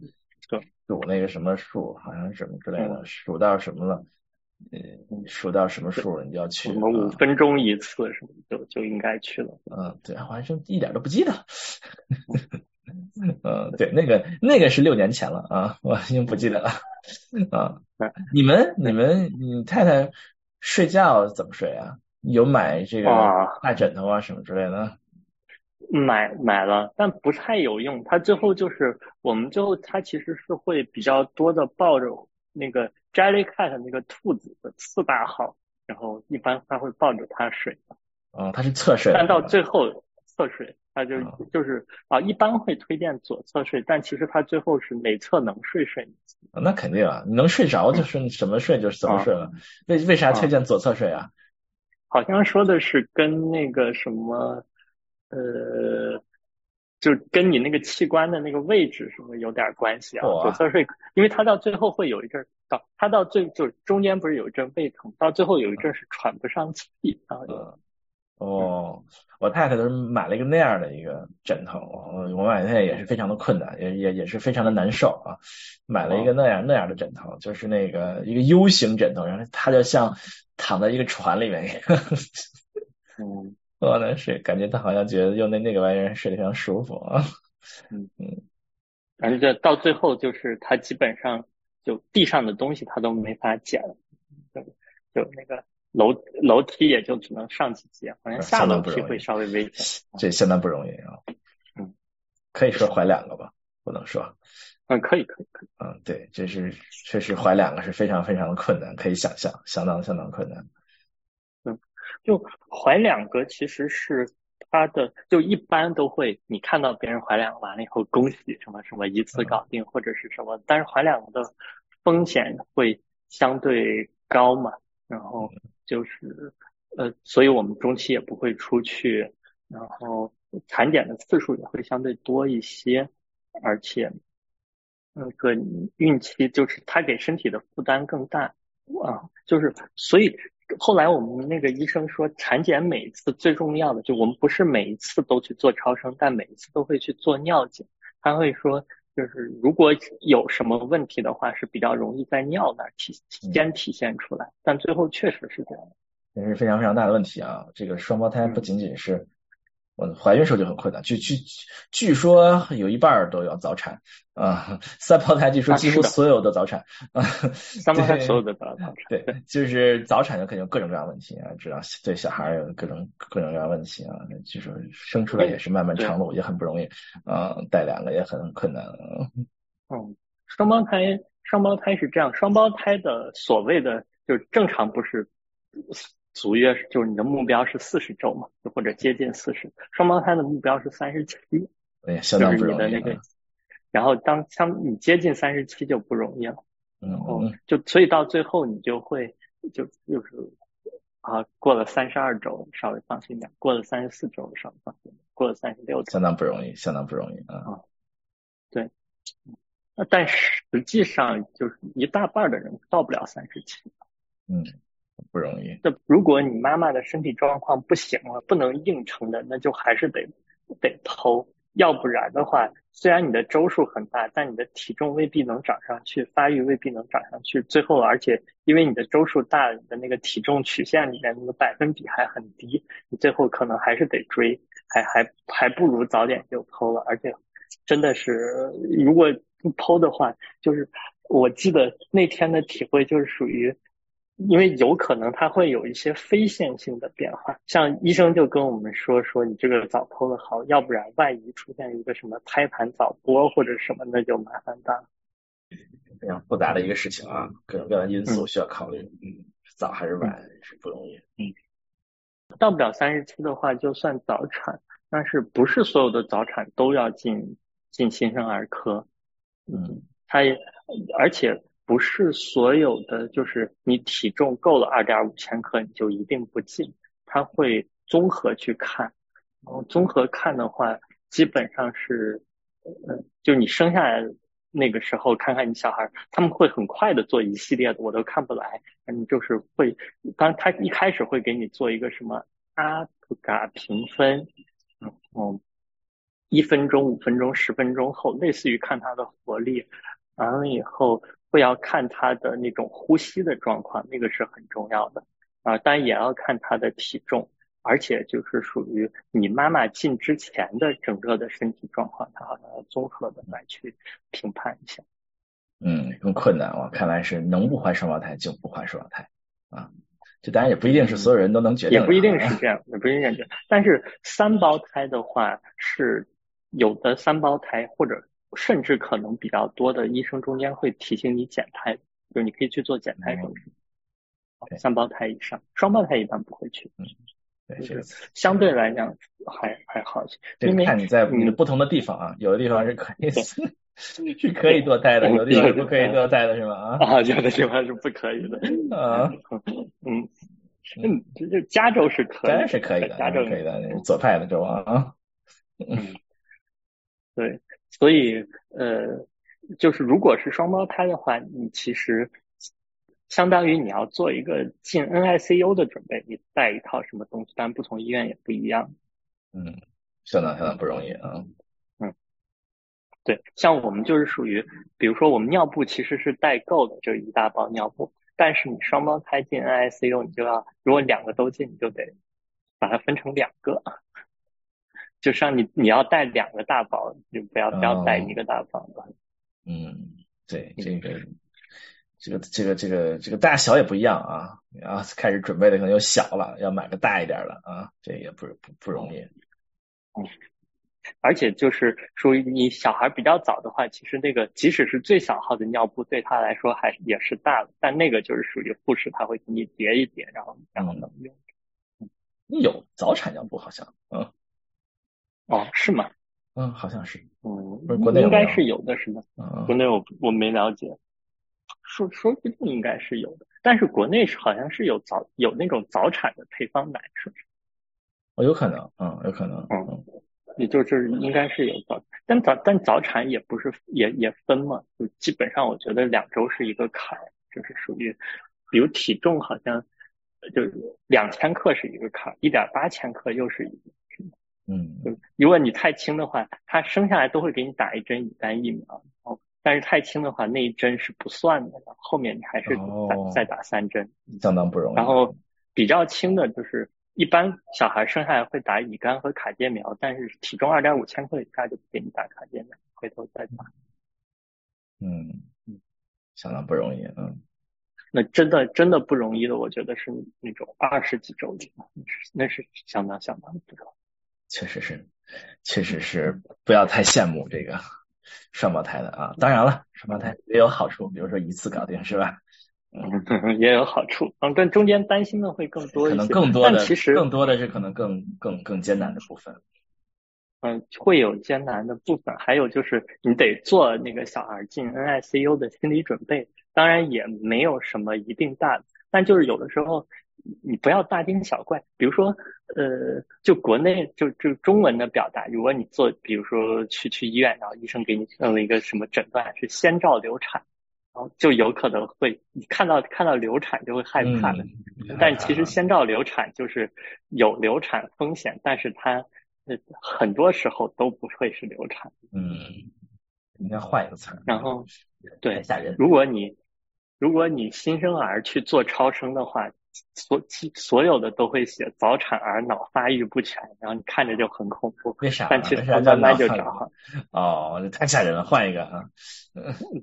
数那个什么数，好像什么之类的，数到什么了，嗯，数到什么数你就要去，什么五分钟一次什么就就应该去了。嗯，对，好像一点都不记得。嗯，对，那个那个是六年前了啊，我已经不记得了啊。你们你们你太太睡觉怎么睡啊？有买这个大枕头啊什么之类的？买买了，但不太有用。他最后就是我们最后他其实是会比较多的抱着那个 Jellycat 那个兔子的四大号，然后一般他会抱着它睡。哦，他是侧睡，但到最后侧睡。他就就是啊，一般会推荐左侧睡，但其实他最后是哪侧能睡睡。那肯定啊，你能睡着就是什么睡就是怎么睡了。为为啥推荐左侧睡啊？好像说的是跟那个什么呃，就跟你那个器官的那个位置什么有点关系啊。左侧睡，因为他到最后会有一阵到他到最就中间不是有一阵胃疼，到最后有一阵是喘不上气啊。哦，我太太都是买了一个那样的一个枕头，我我买那也是非常的困难，也也也是非常的难受啊。买了一个那样那样的枕头，就是那个一个 U 型枕头，然后它就像躺在一个船里面一样。嗯，我能睡感觉他好像觉得用那那个玩意儿睡得非常舒服啊。嗯嗯，反正到最后就是他基本上就地上的东西他都没法捡，就就那个。楼楼梯也就只能上几级，好像下楼梯会稍微危险。这相当不容易啊。嗯，可以说怀两个吧，不能说。嗯，可以可以可以。嗯，对，这是确实怀两个是非常非常的困难，可以想象，相当相当困难。嗯，就怀两个其实是他的，就一般都会，你看到别人怀两个完了以后，恭喜什么什么一次搞定或者是什么，但是怀两个的风险会相对高嘛，然后。就是呃，所以我们中期也不会出去，然后产检的次数也会相对多一些，而且那个孕期就是它给身体的负担更大啊，就是所以后来我们那个医生说，产检每一次最重要的就我们不是每一次都去做超声，但每一次都会去做尿检，他会说。就是如果有什么问题的话，是比较容易在尿那儿体先体现出来，但最后确实是这样，也是非常非常大的问题啊！这个双胞胎不仅仅是。我怀孕时候就很困难，据据据说有一半都要早产啊，三胞胎据说几乎所有的早产啊，三胞胎所有的早产，对，就是早产就肯定有各种各样问题啊，知道对小孩有各种各种各样问题啊，据说生出来也是漫漫长路，也很不容易啊，带两个也很困难。嗯，双胞胎双胞胎是这样，双胞胎的所谓的就是正常不是。足月就是你的目标是四十周嘛，或者接近四十。双胞胎的目标是三十七，哎，相当不容易。然后当相你接近三十七就不容易了，然后就所以到最后你就会就就是啊过了三十二周稍微放心点，过了三十四周稍微放心点，过了三十六周相当不容易，相当不容易啊。对，但实际上就是一大半的人到不了三十七。嗯。不容易。那如果你妈妈的身体状况不行了，不能硬撑的，那就还是得得剖。要不然的话，虽然你的周数很大，但你的体重未必能长上去，发育未必能长上去。最后，而且因为你的周数大，你的那个体重曲线里面那个百分比还很低，你最后可能还是得追，还还还不如早点就剖了。而且真的是，如果不剖的话，就是我记得那天的体会就是属于。因为有可能它会有一些非线性的变化，像医生就跟我们说说你这个早剖的好，要不然万一出现一个什么胎盘早剥或者什么，那就麻烦大了。非常复杂的一个事情啊，各种各样的因素需要考虑，嗯，早还是晚是不容易。嗯，到不了三十七的话就算早产，但是不是所有的早产都要进进新生儿科？嗯，它也而且。不是所有的，就是你体重够了二点五千克，你就一定不进。他会综合去看，然后综合看的话，基本上是，嗯，就你生下来那个时候，看看你小孩，他们会很快的做一系列的，我都看不来。嗯，就是会，当他一开始会给你做一个什么阿普嘎评分，然后一分钟、五分钟、十分钟后，类似于看他的活力，完了以后。会要看他的那种呼吸的状况，那个是很重要的啊。当然也要看他的体重，而且就是属于你妈妈进之前的整个的身体状况，他好像要综合的来去评判一下。嗯，更困难啊！看来是能不怀双胞胎就不怀双胞胎啊。这当然也不一定是所有人都能决定，也不一定是这样，也不一定是。但是三胞胎的话，是有的三胞胎或者。甚至可能比较多的医生中间会提醒你减胎，就是你可以去做减胎手术。三胞胎以上，双胞胎一般不会去。嗯，对，相对来讲还还好些。因为看你在你的不同的地方啊，有的地方是可以是可以堕胎的，有的地方是不可以堕胎的，是吧？啊，啊，有的地方是不可以的。啊，嗯，嗯，这这加州是可以，当然是可以的，加州可以的，左派的州啊。嗯，对。所以，呃，就是如果是双胞胎的话，你其实相当于你要做一个进 NICU 的准备，你带一套什么东西，但不同医院也不一样。嗯，相当相当不容易啊。嗯，对，像我们就是属于，比如说我们尿布其实是代购的，就一大包尿布，但是你双胞胎进 NICU，你就要如果两个都进，你就得把它分成两个。就像你你要带两个大包，就不要不要带一个大包吧。嗯，对，这个这个这个这个这个大小也不一样啊。然后开始准备的可能又小了，要买个大一点的啊，这也不不不容易。嗯，而且就是属于你小孩比较早的话，其实那个即使是最小号的尿布，对他来说还也是大的，但那个就是属于护士他会给你叠一叠，然后然后能用。有早产尿布好像，嗯。哦，是吗？嗯，好像是。嗯，国内应该是有的，是吗？嗯，国内我我没了解，说说不定应该是有的，但是国内是好像是有早有那种早产的配方奶，是不是？哦，有可能，嗯，有可能，嗯，也就是应该是有早，但早但早产也不是也也分嘛，就基本上我觉得两周是一个坎，就是属于，比如体重好像就两千克是一个坎，一点八千克又是一个，嗯，就如果你太轻的话，他生下来都会给你打一针乙肝疫苗，哦，但是太轻的话那一针是不算的，后面你还是再再打三针，相当不容易。然后比较轻的就是。一般小孩生下来会打乙肝和卡介苗，但是体重二点五千克以下就不给你打卡介苗，回头再打。嗯嗯，相当不容易，嗯。那真的真的不容易的，我觉得是那种二十几周的，那是相当相当不容易。确实是，确实是不要太羡慕这个双胞胎的啊。当然了，双胞胎也有好处，比如说一次搞定，是吧？嗯，也有好处，嗯，但中间担心的会更多一些，可能更多的，其实更多的是可能更更更艰难的部分。嗯，会有艰难的部分，还有就是你得做那个小孩进 NICU 的心理准备。当然也没有什么一定大，但就是有的时候你不要大惊小怪。比如说，呃，就国内就就中文的表达，如果你做，比如说去去医院，然后医生给你弄了一个什么诊断是先兆流产。然后就有可能会，你看到看到流产就会害怕的，但其实先兆流产就是有流产风险，但是它很多时候都不会是流产。嗯，应该换一个词儿。然后，对，吓人。如果你如果你新生儿去做超声的话。所所有的都会写早产儿脑发育不全，然后你看着就很恐怖。为啥？但其实慢慢就找好。哦，太吓人了，换一个啊。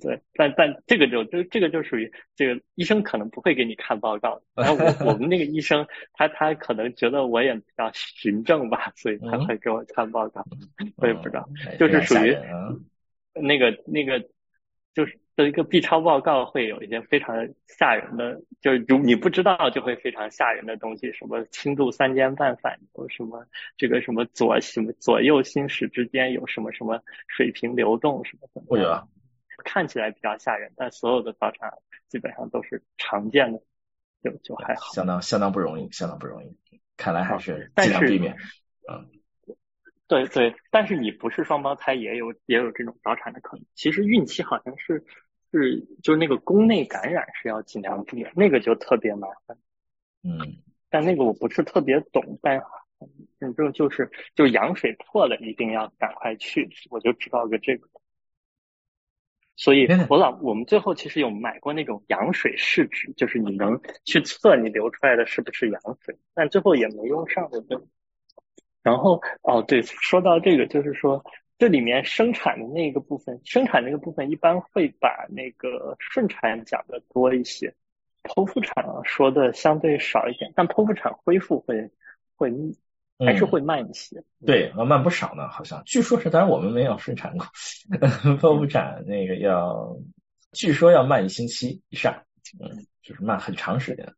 对，但但这个就就这个就属于这个医生可能不会给你看报告。然后我我们那个医生他他可能觉得我也比较循证吧，所以他会给我看报告。我也不知道，就是属于那个那个就是。的一个 B 超报告会有一些非常吓人的，就是如你不知道就会非常吓人的东西，什么轻度三尖瓣反流，什么这个什么左什么左右心室之间有什么什么水平流动什么的，会有看起来比较吓人，但所有的早产基本上都是常见的，就就还好。相当相当不容易，相当不容易，看来还是尽量避免，嗯。对对，但是你不是双胞胎，也有也有这种早产的可能。其实孕期好像是。是，就是那个宫内感染是要尽量避免，那个就特别麻烦。嗯，但那个我不是特别懂，但反正就是就羊水破了，一定要赶快去。我就知道个这个，所以我老我们最后其实有买过那种羊水试纸，就是你能去测你流出来的是不是羊水，但最后也没用上。就然后哦对，说到这个就是说。这里面生产的那个部分，生产那个部分一般会把那个顺产讲的多一些，剖腹产说的相对少一点，但剖腹产恢复会会还是会慢一些。对，慢不少呢，好像据说是，当然我们没有顺产过，剖腹产那个要据说要慢一星期以上，嗯，就是慢很长时间。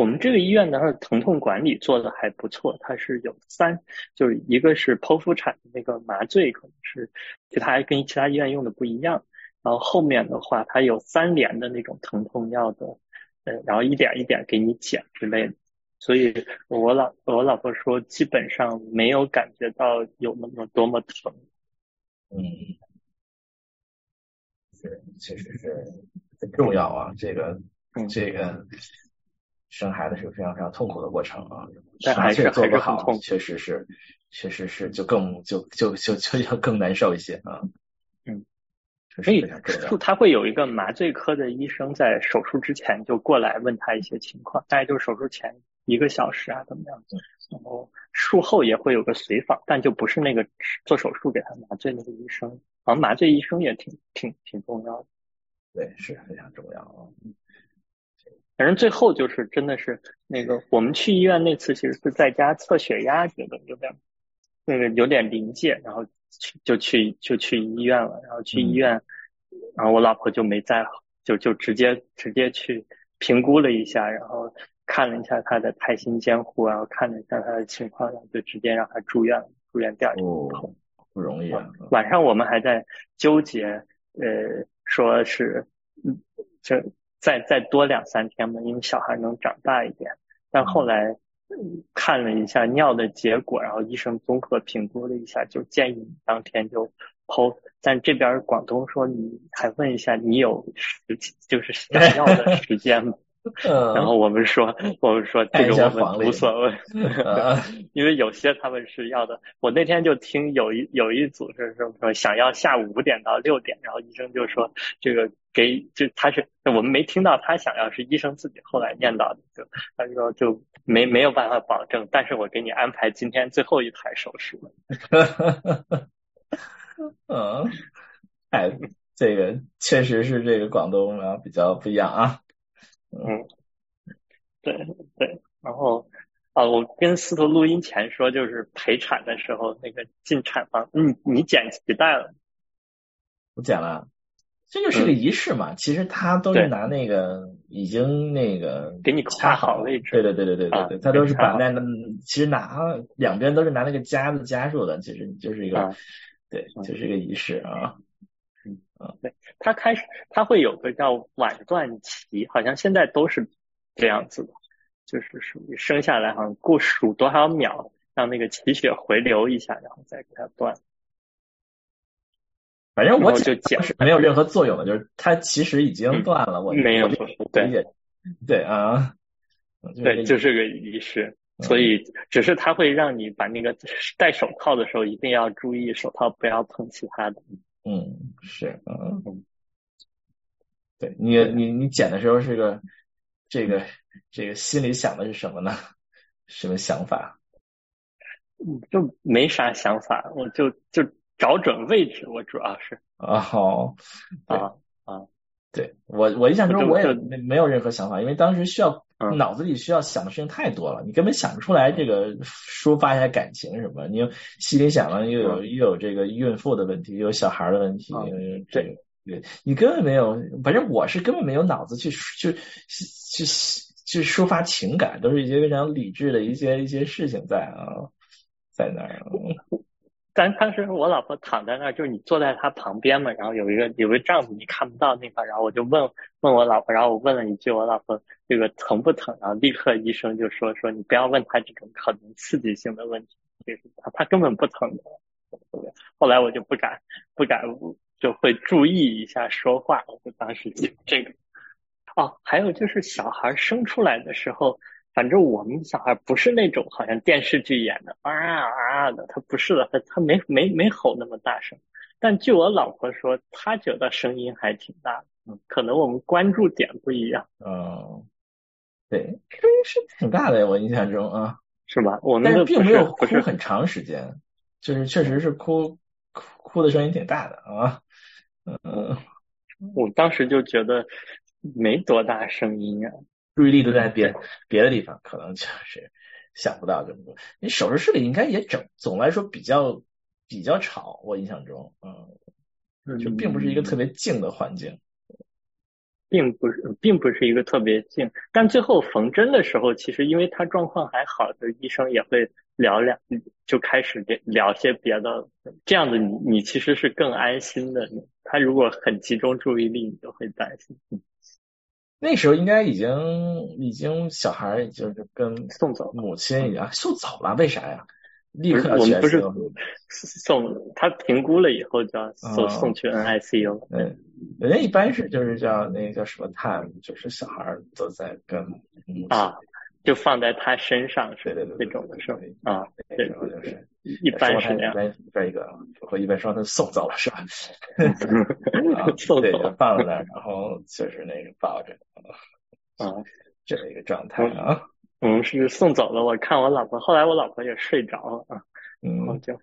嗯，我们这个医院的疼痛管理做的还不错，它是有三，就是一个是剖腹产的那个麻醉，可能是其他跟其他医院用的不一样。然后后面的话，它有三联的那种疼痛药的，呃，然后一点一点给你减之类的。所以我老我老婆说，基本上没有感觉到有那么多么疼。嗯，是，确实是很重要啊，这个，这个。生孩子是个非常非常痛苦的过程啊，但还是做不好，确实是，确实是就更就就就就要更难受一些啊。嗯，所以他会有一个麻醉科的医生在手术之前就过来问他一些情况，大概就是手术前一个小时啊怎么样子，然后术后也会有个随访，但就不是那个做手术给他麻醉那个医生，好像麻醉医生也挺挺挺重要的。对，是非常重要啊。反正最后就是真的是那个，我们去医院那次其实是在家测血压，觉得有点那个有点临界，然后去就去就去医院了。然后去医院，然后我老婆就没在，就就直接直接去评估了一下，然后看了一下她的胎心监护，然后看了一下她的情况，然后就直接让她住院了。住院第二天哦不容易啊。晚上我们还在纠结，呃，说是嗯这。再再多两三天嘛，因为小孩能长大一点。但后来看了一下尿的结果，然后医生综合评估了一下，就建议你当天就剖。但这边广东说你还问一下你有时就是想要的时间吗？然后我们说，我们说这个我们无所谓，因为有些他们是要的。我那天就听有一有一组是说说想要下午五点到六点，然后医生就说这个给就他是我们没听到他想要，是医生自己后来念叨的，就他说就没没有办法保证，但是我给你安排今天最后一台手术。嗯，哎，这个确实是这个广东啊比较不一样啊。嗯，对对，然后啊，我跟司徒录音前说，就是陪产的时候那个进产房，你你剪脐带了？我剪了，这就是个仪式嘛。其实他都是拿那个已经那个给你掐好位置，对对对对对对对，他都是把那个其实拿两边都是拿那个夹子夹住的，其实就是一个对，就是一个仪式啊。嗯，对，他开始他会有个叫晚断期，好像现在都是这样子的，就是属于生下来好像过数多少秒，让那个脐血回流一下，然后再给它断。反正我就讲是没有任何作用的，就是它其实已经断了，我没有对对啊，对，就是个仪式，所以只是它会让你把那个戴手套的时候一定要注意手套不要碰其他的。嗯，是，嗯，对你，你你剪的时候是个这个这个心里想的是什么呢？什么想法？嗯，就没啥想法，我就就找准位置，我主要是啊，好啊啊，对我我印象中我也没没有任何想法，因为当时需要脑子里需要想的事情太多了，你根本想不出来这个抒发一下感情什么，你又心里想了又有又有这个孕妇的问题，又有小孩的问题，这个对你根本没有，反正我是根本没有脑子去去去去抒发情感，都是一些非常理智的一些一些事情在啊，在那儿。但当时我老婆躺在那儿，就是你坐在她旁边嘛，然后有一个有个帐子你看不到那块，然后我就问问我老婆，然后我问了一句我老婆这个疼不疼，然后立刻医生就说说你不要问他这种可能刺激性的问题，就是他他根本不疼的。后来我就不敢不敢就会注意一下说话，我就当时就这个哦，还有就是小孩生出来的时候。反正我们小孩不是那种好像电视剧演的啊啊啊的，他不是的，他他没没没吼那么大声。但据我老婆说，她觉得声音还挺大的，嗯，可能我们关注点不一样。嗯，对，声音是挺大的，我印象中啊，是吧？我们但是并没有哭很长时间，就是确实是哭哭哭的声音挺大的啊。嗯，我当时就觉得没多大声音啊。注意力都在别别的地方，可能就是想不到这么多。你手术室里应该也整，总来说比较比较吵，我印象中，嗯，就并不是一个特别静的环境，并不是，并不是一个特别静。但最后缝针的时候，其实因为他状况还好，就医生也会聊两，就开始聊些别的，这样子你你其实是更安心的。他如果很集中注意力，你就会担心。那时候应该已经已经小孩就是跟送走母亲一样送走了，为啥呀？立刻我们不是送他评估了以后就要送送去 NICU。嗯，人家一般是就是叫那个叫什么 time，就是小孩都在跟啊。就放在他身上是那种的是吧？啊，这种就是一般是这样。这一个，我一般说他送走了是吧？送走放在那儿，然后就是那个抱着啊，这么一个状态啊。嗯，是送走了。我看我老婆，后来我老婆也睡着了啊，然后就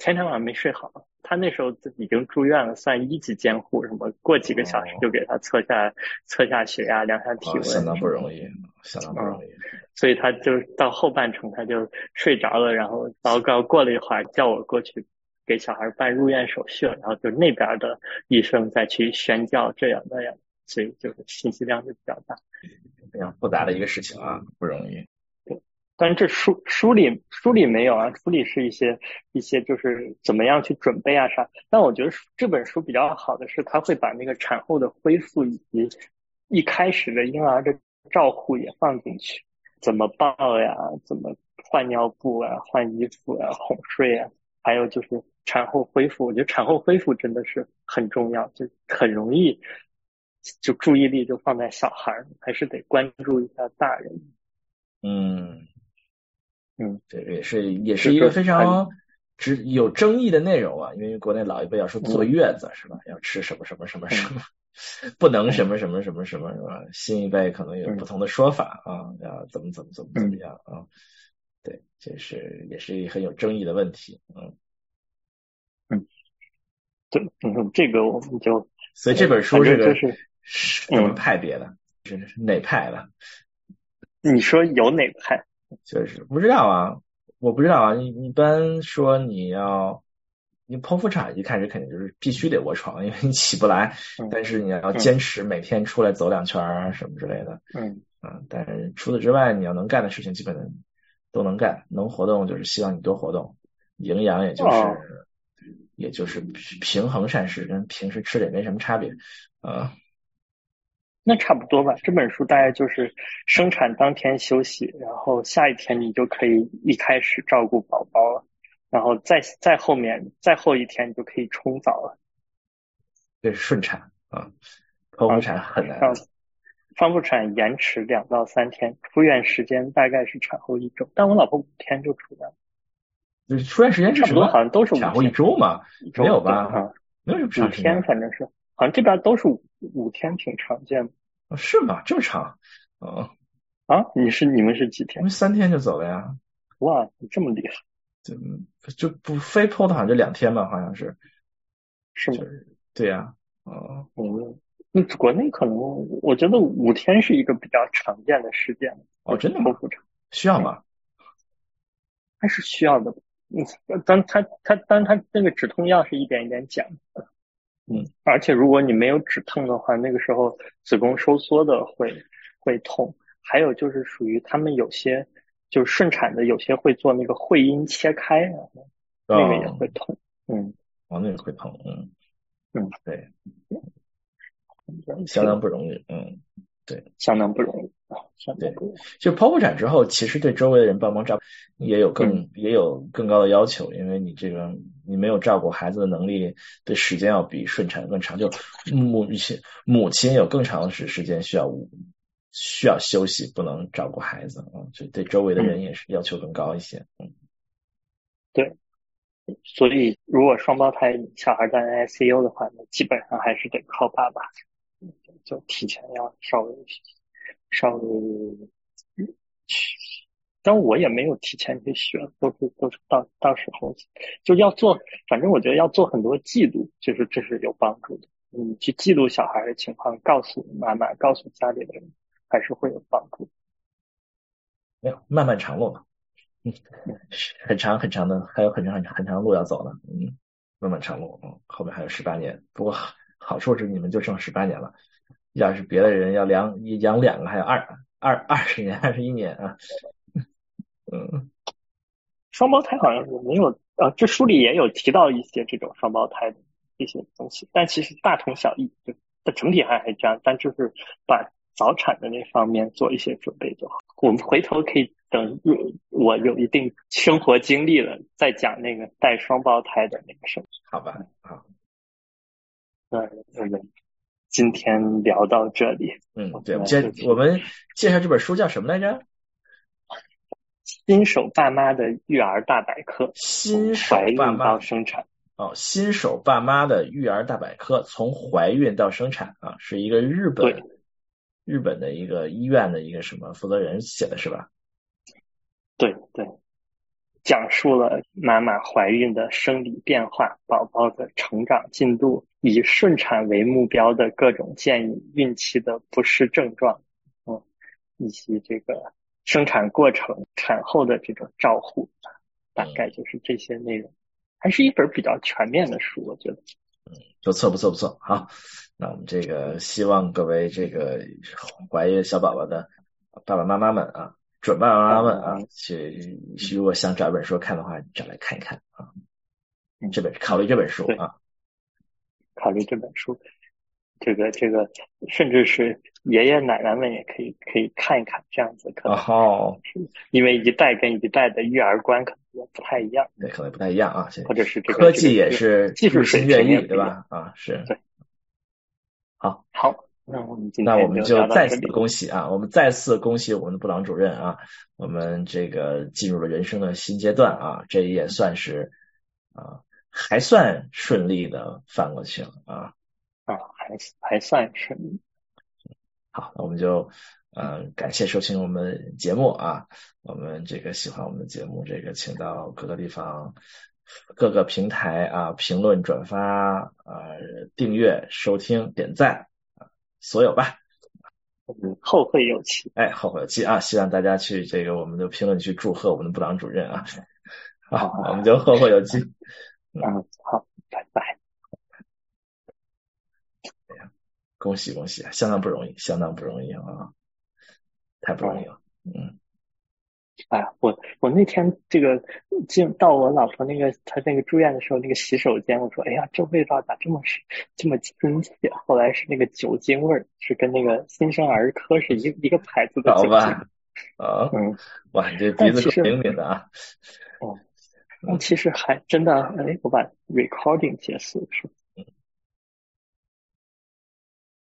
前天晚上没睡好。他那时候已经住院了，算一级监护，什么过几个小时就给他测下测下血压，量下体温，相当不容易，相当不容易。所以他就到后半程他就睡着了，然后糟糕，过了一会儿叫我过去给小孩办入院手续了，然后就那边的医生再去宣教这样那样，所以就是信息量就比较大，非常复杂的一个事情啊，不容易。但是这书书里书里没有啊，书里是一些一些就是怎么样去准备啊啥。但我觉得这本书比较好的是，他会把那个产后的恢复以及一开始的婴儿的照护也放进去。怎么抱呀，怎么换尿布啊，换衣服啊，哄睡啊，还有就是产后恢复。我觉得产后恢复真的是很重要，就很容易就注意力就放在小孩，还是得关注一下大人。嗯嗯，这个也是也是一个非常只有争议的内容啊，因为国内老一辈要说坐月子是吧，要吃什么什么什么什么。不能什么什么什么什么是吧？新一辈可能有不同的说法啊，要怎么怎么怎么怎么样啊？对，这是也是很有争议的问题，嗯嗯，对，嗯，这个我们就所以这本书这个是什么派别的？是哪派的？你说有哪派？就是不知道啊，我不知道啊。一一般说你要。你剖腹产一开始肯定就是必须得卧床，因为你起不来。但是你要坚持每天出来走两圈啊什么之类的。嗯嗯，但是除此之外，你要能干的事情基本都能干。能活动就是希望你多活动，营养也就是也就是平衡膳食，跟平时吃的也没什么差别啊。那差不多吧。这本书大概就是生产当天休息，然后下一天你就可以一开始照顾宝宝了。然后再再后面再后一天你就可以冲澡了。这是顺产啊，剖腹产很难。剖腹产延迟两到三天，出院时间大概是产后一周。但我老婆五天就出院了。就是出院时间差不多，好像都是产后一周嘛？没有吧？没有五天，反正是，好像这边都是五五天，挺常见的。是吗？这么长？啊啊！你是你们是几天？我们三天就走了呀。哇，你这么厉害！就就不非剖的好像就两天吧，好像是，是吗？对呀，哦，嗯，那国内可能我觉得五天是一个比较常见的事件。哦，真的剖腹产需要吗？还是需要的。嗯，当他他当他那个止痛药是一点一点减的。嗯，而且如果你没有止痛的话，那个时候子宫收缩的会会痛。还有就是属于他们有些。就是顺产的有些会做那个会阴切开，那个也会痛，嗯，哦，那个会痛，嗯，嗯，对，相当不容易，嗯，对，相当不容易啊，相当不容易。就剖腹产之后，其实对周围的人帮忙照也有更也有更高的要求，因为你这个你没有照顾孩子的能力，的时间要比顺产更长，就母亲母亲有更长的时时间需要。需要休息，不能照顾孩子啊，所以对周围的人也是要求更高一些。嗯，对，所以如果双胞胎小孩在 ICU 的话，那基本上还是得靠爸爸，就提前要稍微稍微去，但我也没有提前去学，都是都是到到时候就要做，反正我觉得要做很多记录，就是这是有帮助的。你去记录小孩的情况，告诉妈妈，告诉家里的人。还是会有帮助。没有漫漫长路嘛，嗯，很长很长的，还有很长很长很长的路要走呢。嗯，漫漫长路，嗯，后面还有十八年。不过好处是你们就剩十八年了，要是别的人要养养两个，还有二二二十年、二十一年啊。嗯，双胞胎好像是没有，呃，这书里也有提到一些这种双胞胎的一些东西，但其实大同小异，就它整体还还这样，但就是把。早产的那方面做一些准备就好。我们回头可以等我有一定生活经历了，再讲那个带双胞胎的那个事。好吧，好。嗯嗯，今天聊到这里。嗯，对，我们介我们介绍这本书叫什么来着？新手爸妈的育儿大百科。新手爸妈到生产。哦，新手爸妈的育儿大百科，从怀孕到生产啊，是一个日本。日本的一个医院的一个什么负责人写的是吧？对对，讲述了妈妈怀孕的生理变化、宝宝的成长进度，以顺产为目标的各种建议、孕期的不适症状，嗯，以及这个生产过程、产后的这种照护，大概就是这些内容，还是一本比较全面的书，我觉得。嗯，不错不错不错，好。那我们这个希望各位这个怀孕小宝宝的爸爸妈妈们啊，准爸爸妈妈们啊，去如果想找一本书看的话，找来看一看啊。这本考虑这本书啊，考虑这本书。这个这个，甚至是爷爷奶奶们也可以可以看一看，这样子可能哦，因为一代跟一代的育儿观可能也不太一样，对，可能不太一样啊，或者是这个科技也是技术日新月异，水平也不对吧？啊，是。对好，好，那我们今那我们就再次。恭喜啊！我们再次恭喜我们的布朗主任啊！我们这个进入了人生的新阶段啊，这也算是啊还算顺利的翻过去了啊。啊，还还算顺利。好，那我们就呃感谢收听我们节目啊，我们这个喜欢我们的节目，这个请到各个地方各个平台啊评论、转发、呃订阅、收听、点赞啊，所有吧。嗯，后会有期。哎，后会有期啊！希望大家去这个我们的评论区祝贺我们的布朗主任啊！好，我们就后会有期。嗯，好，拜拜。哎呀恭喜恭喜，相当不容易，相当不容易啊！太不容易了，嗯，哎呀，我我那天这个进到我老婆那个她那个住院的时候，那个洗手间，我说，哎呀，这味道咋这么是这么亲切？后来是那个酒精味儿，是跟那个新生儿科是一一个牌子的酒精。好吧，啊，嗯，哇，你这鼻子够灵敏的啊！那其实还真的，哎，我把 recording 结束是？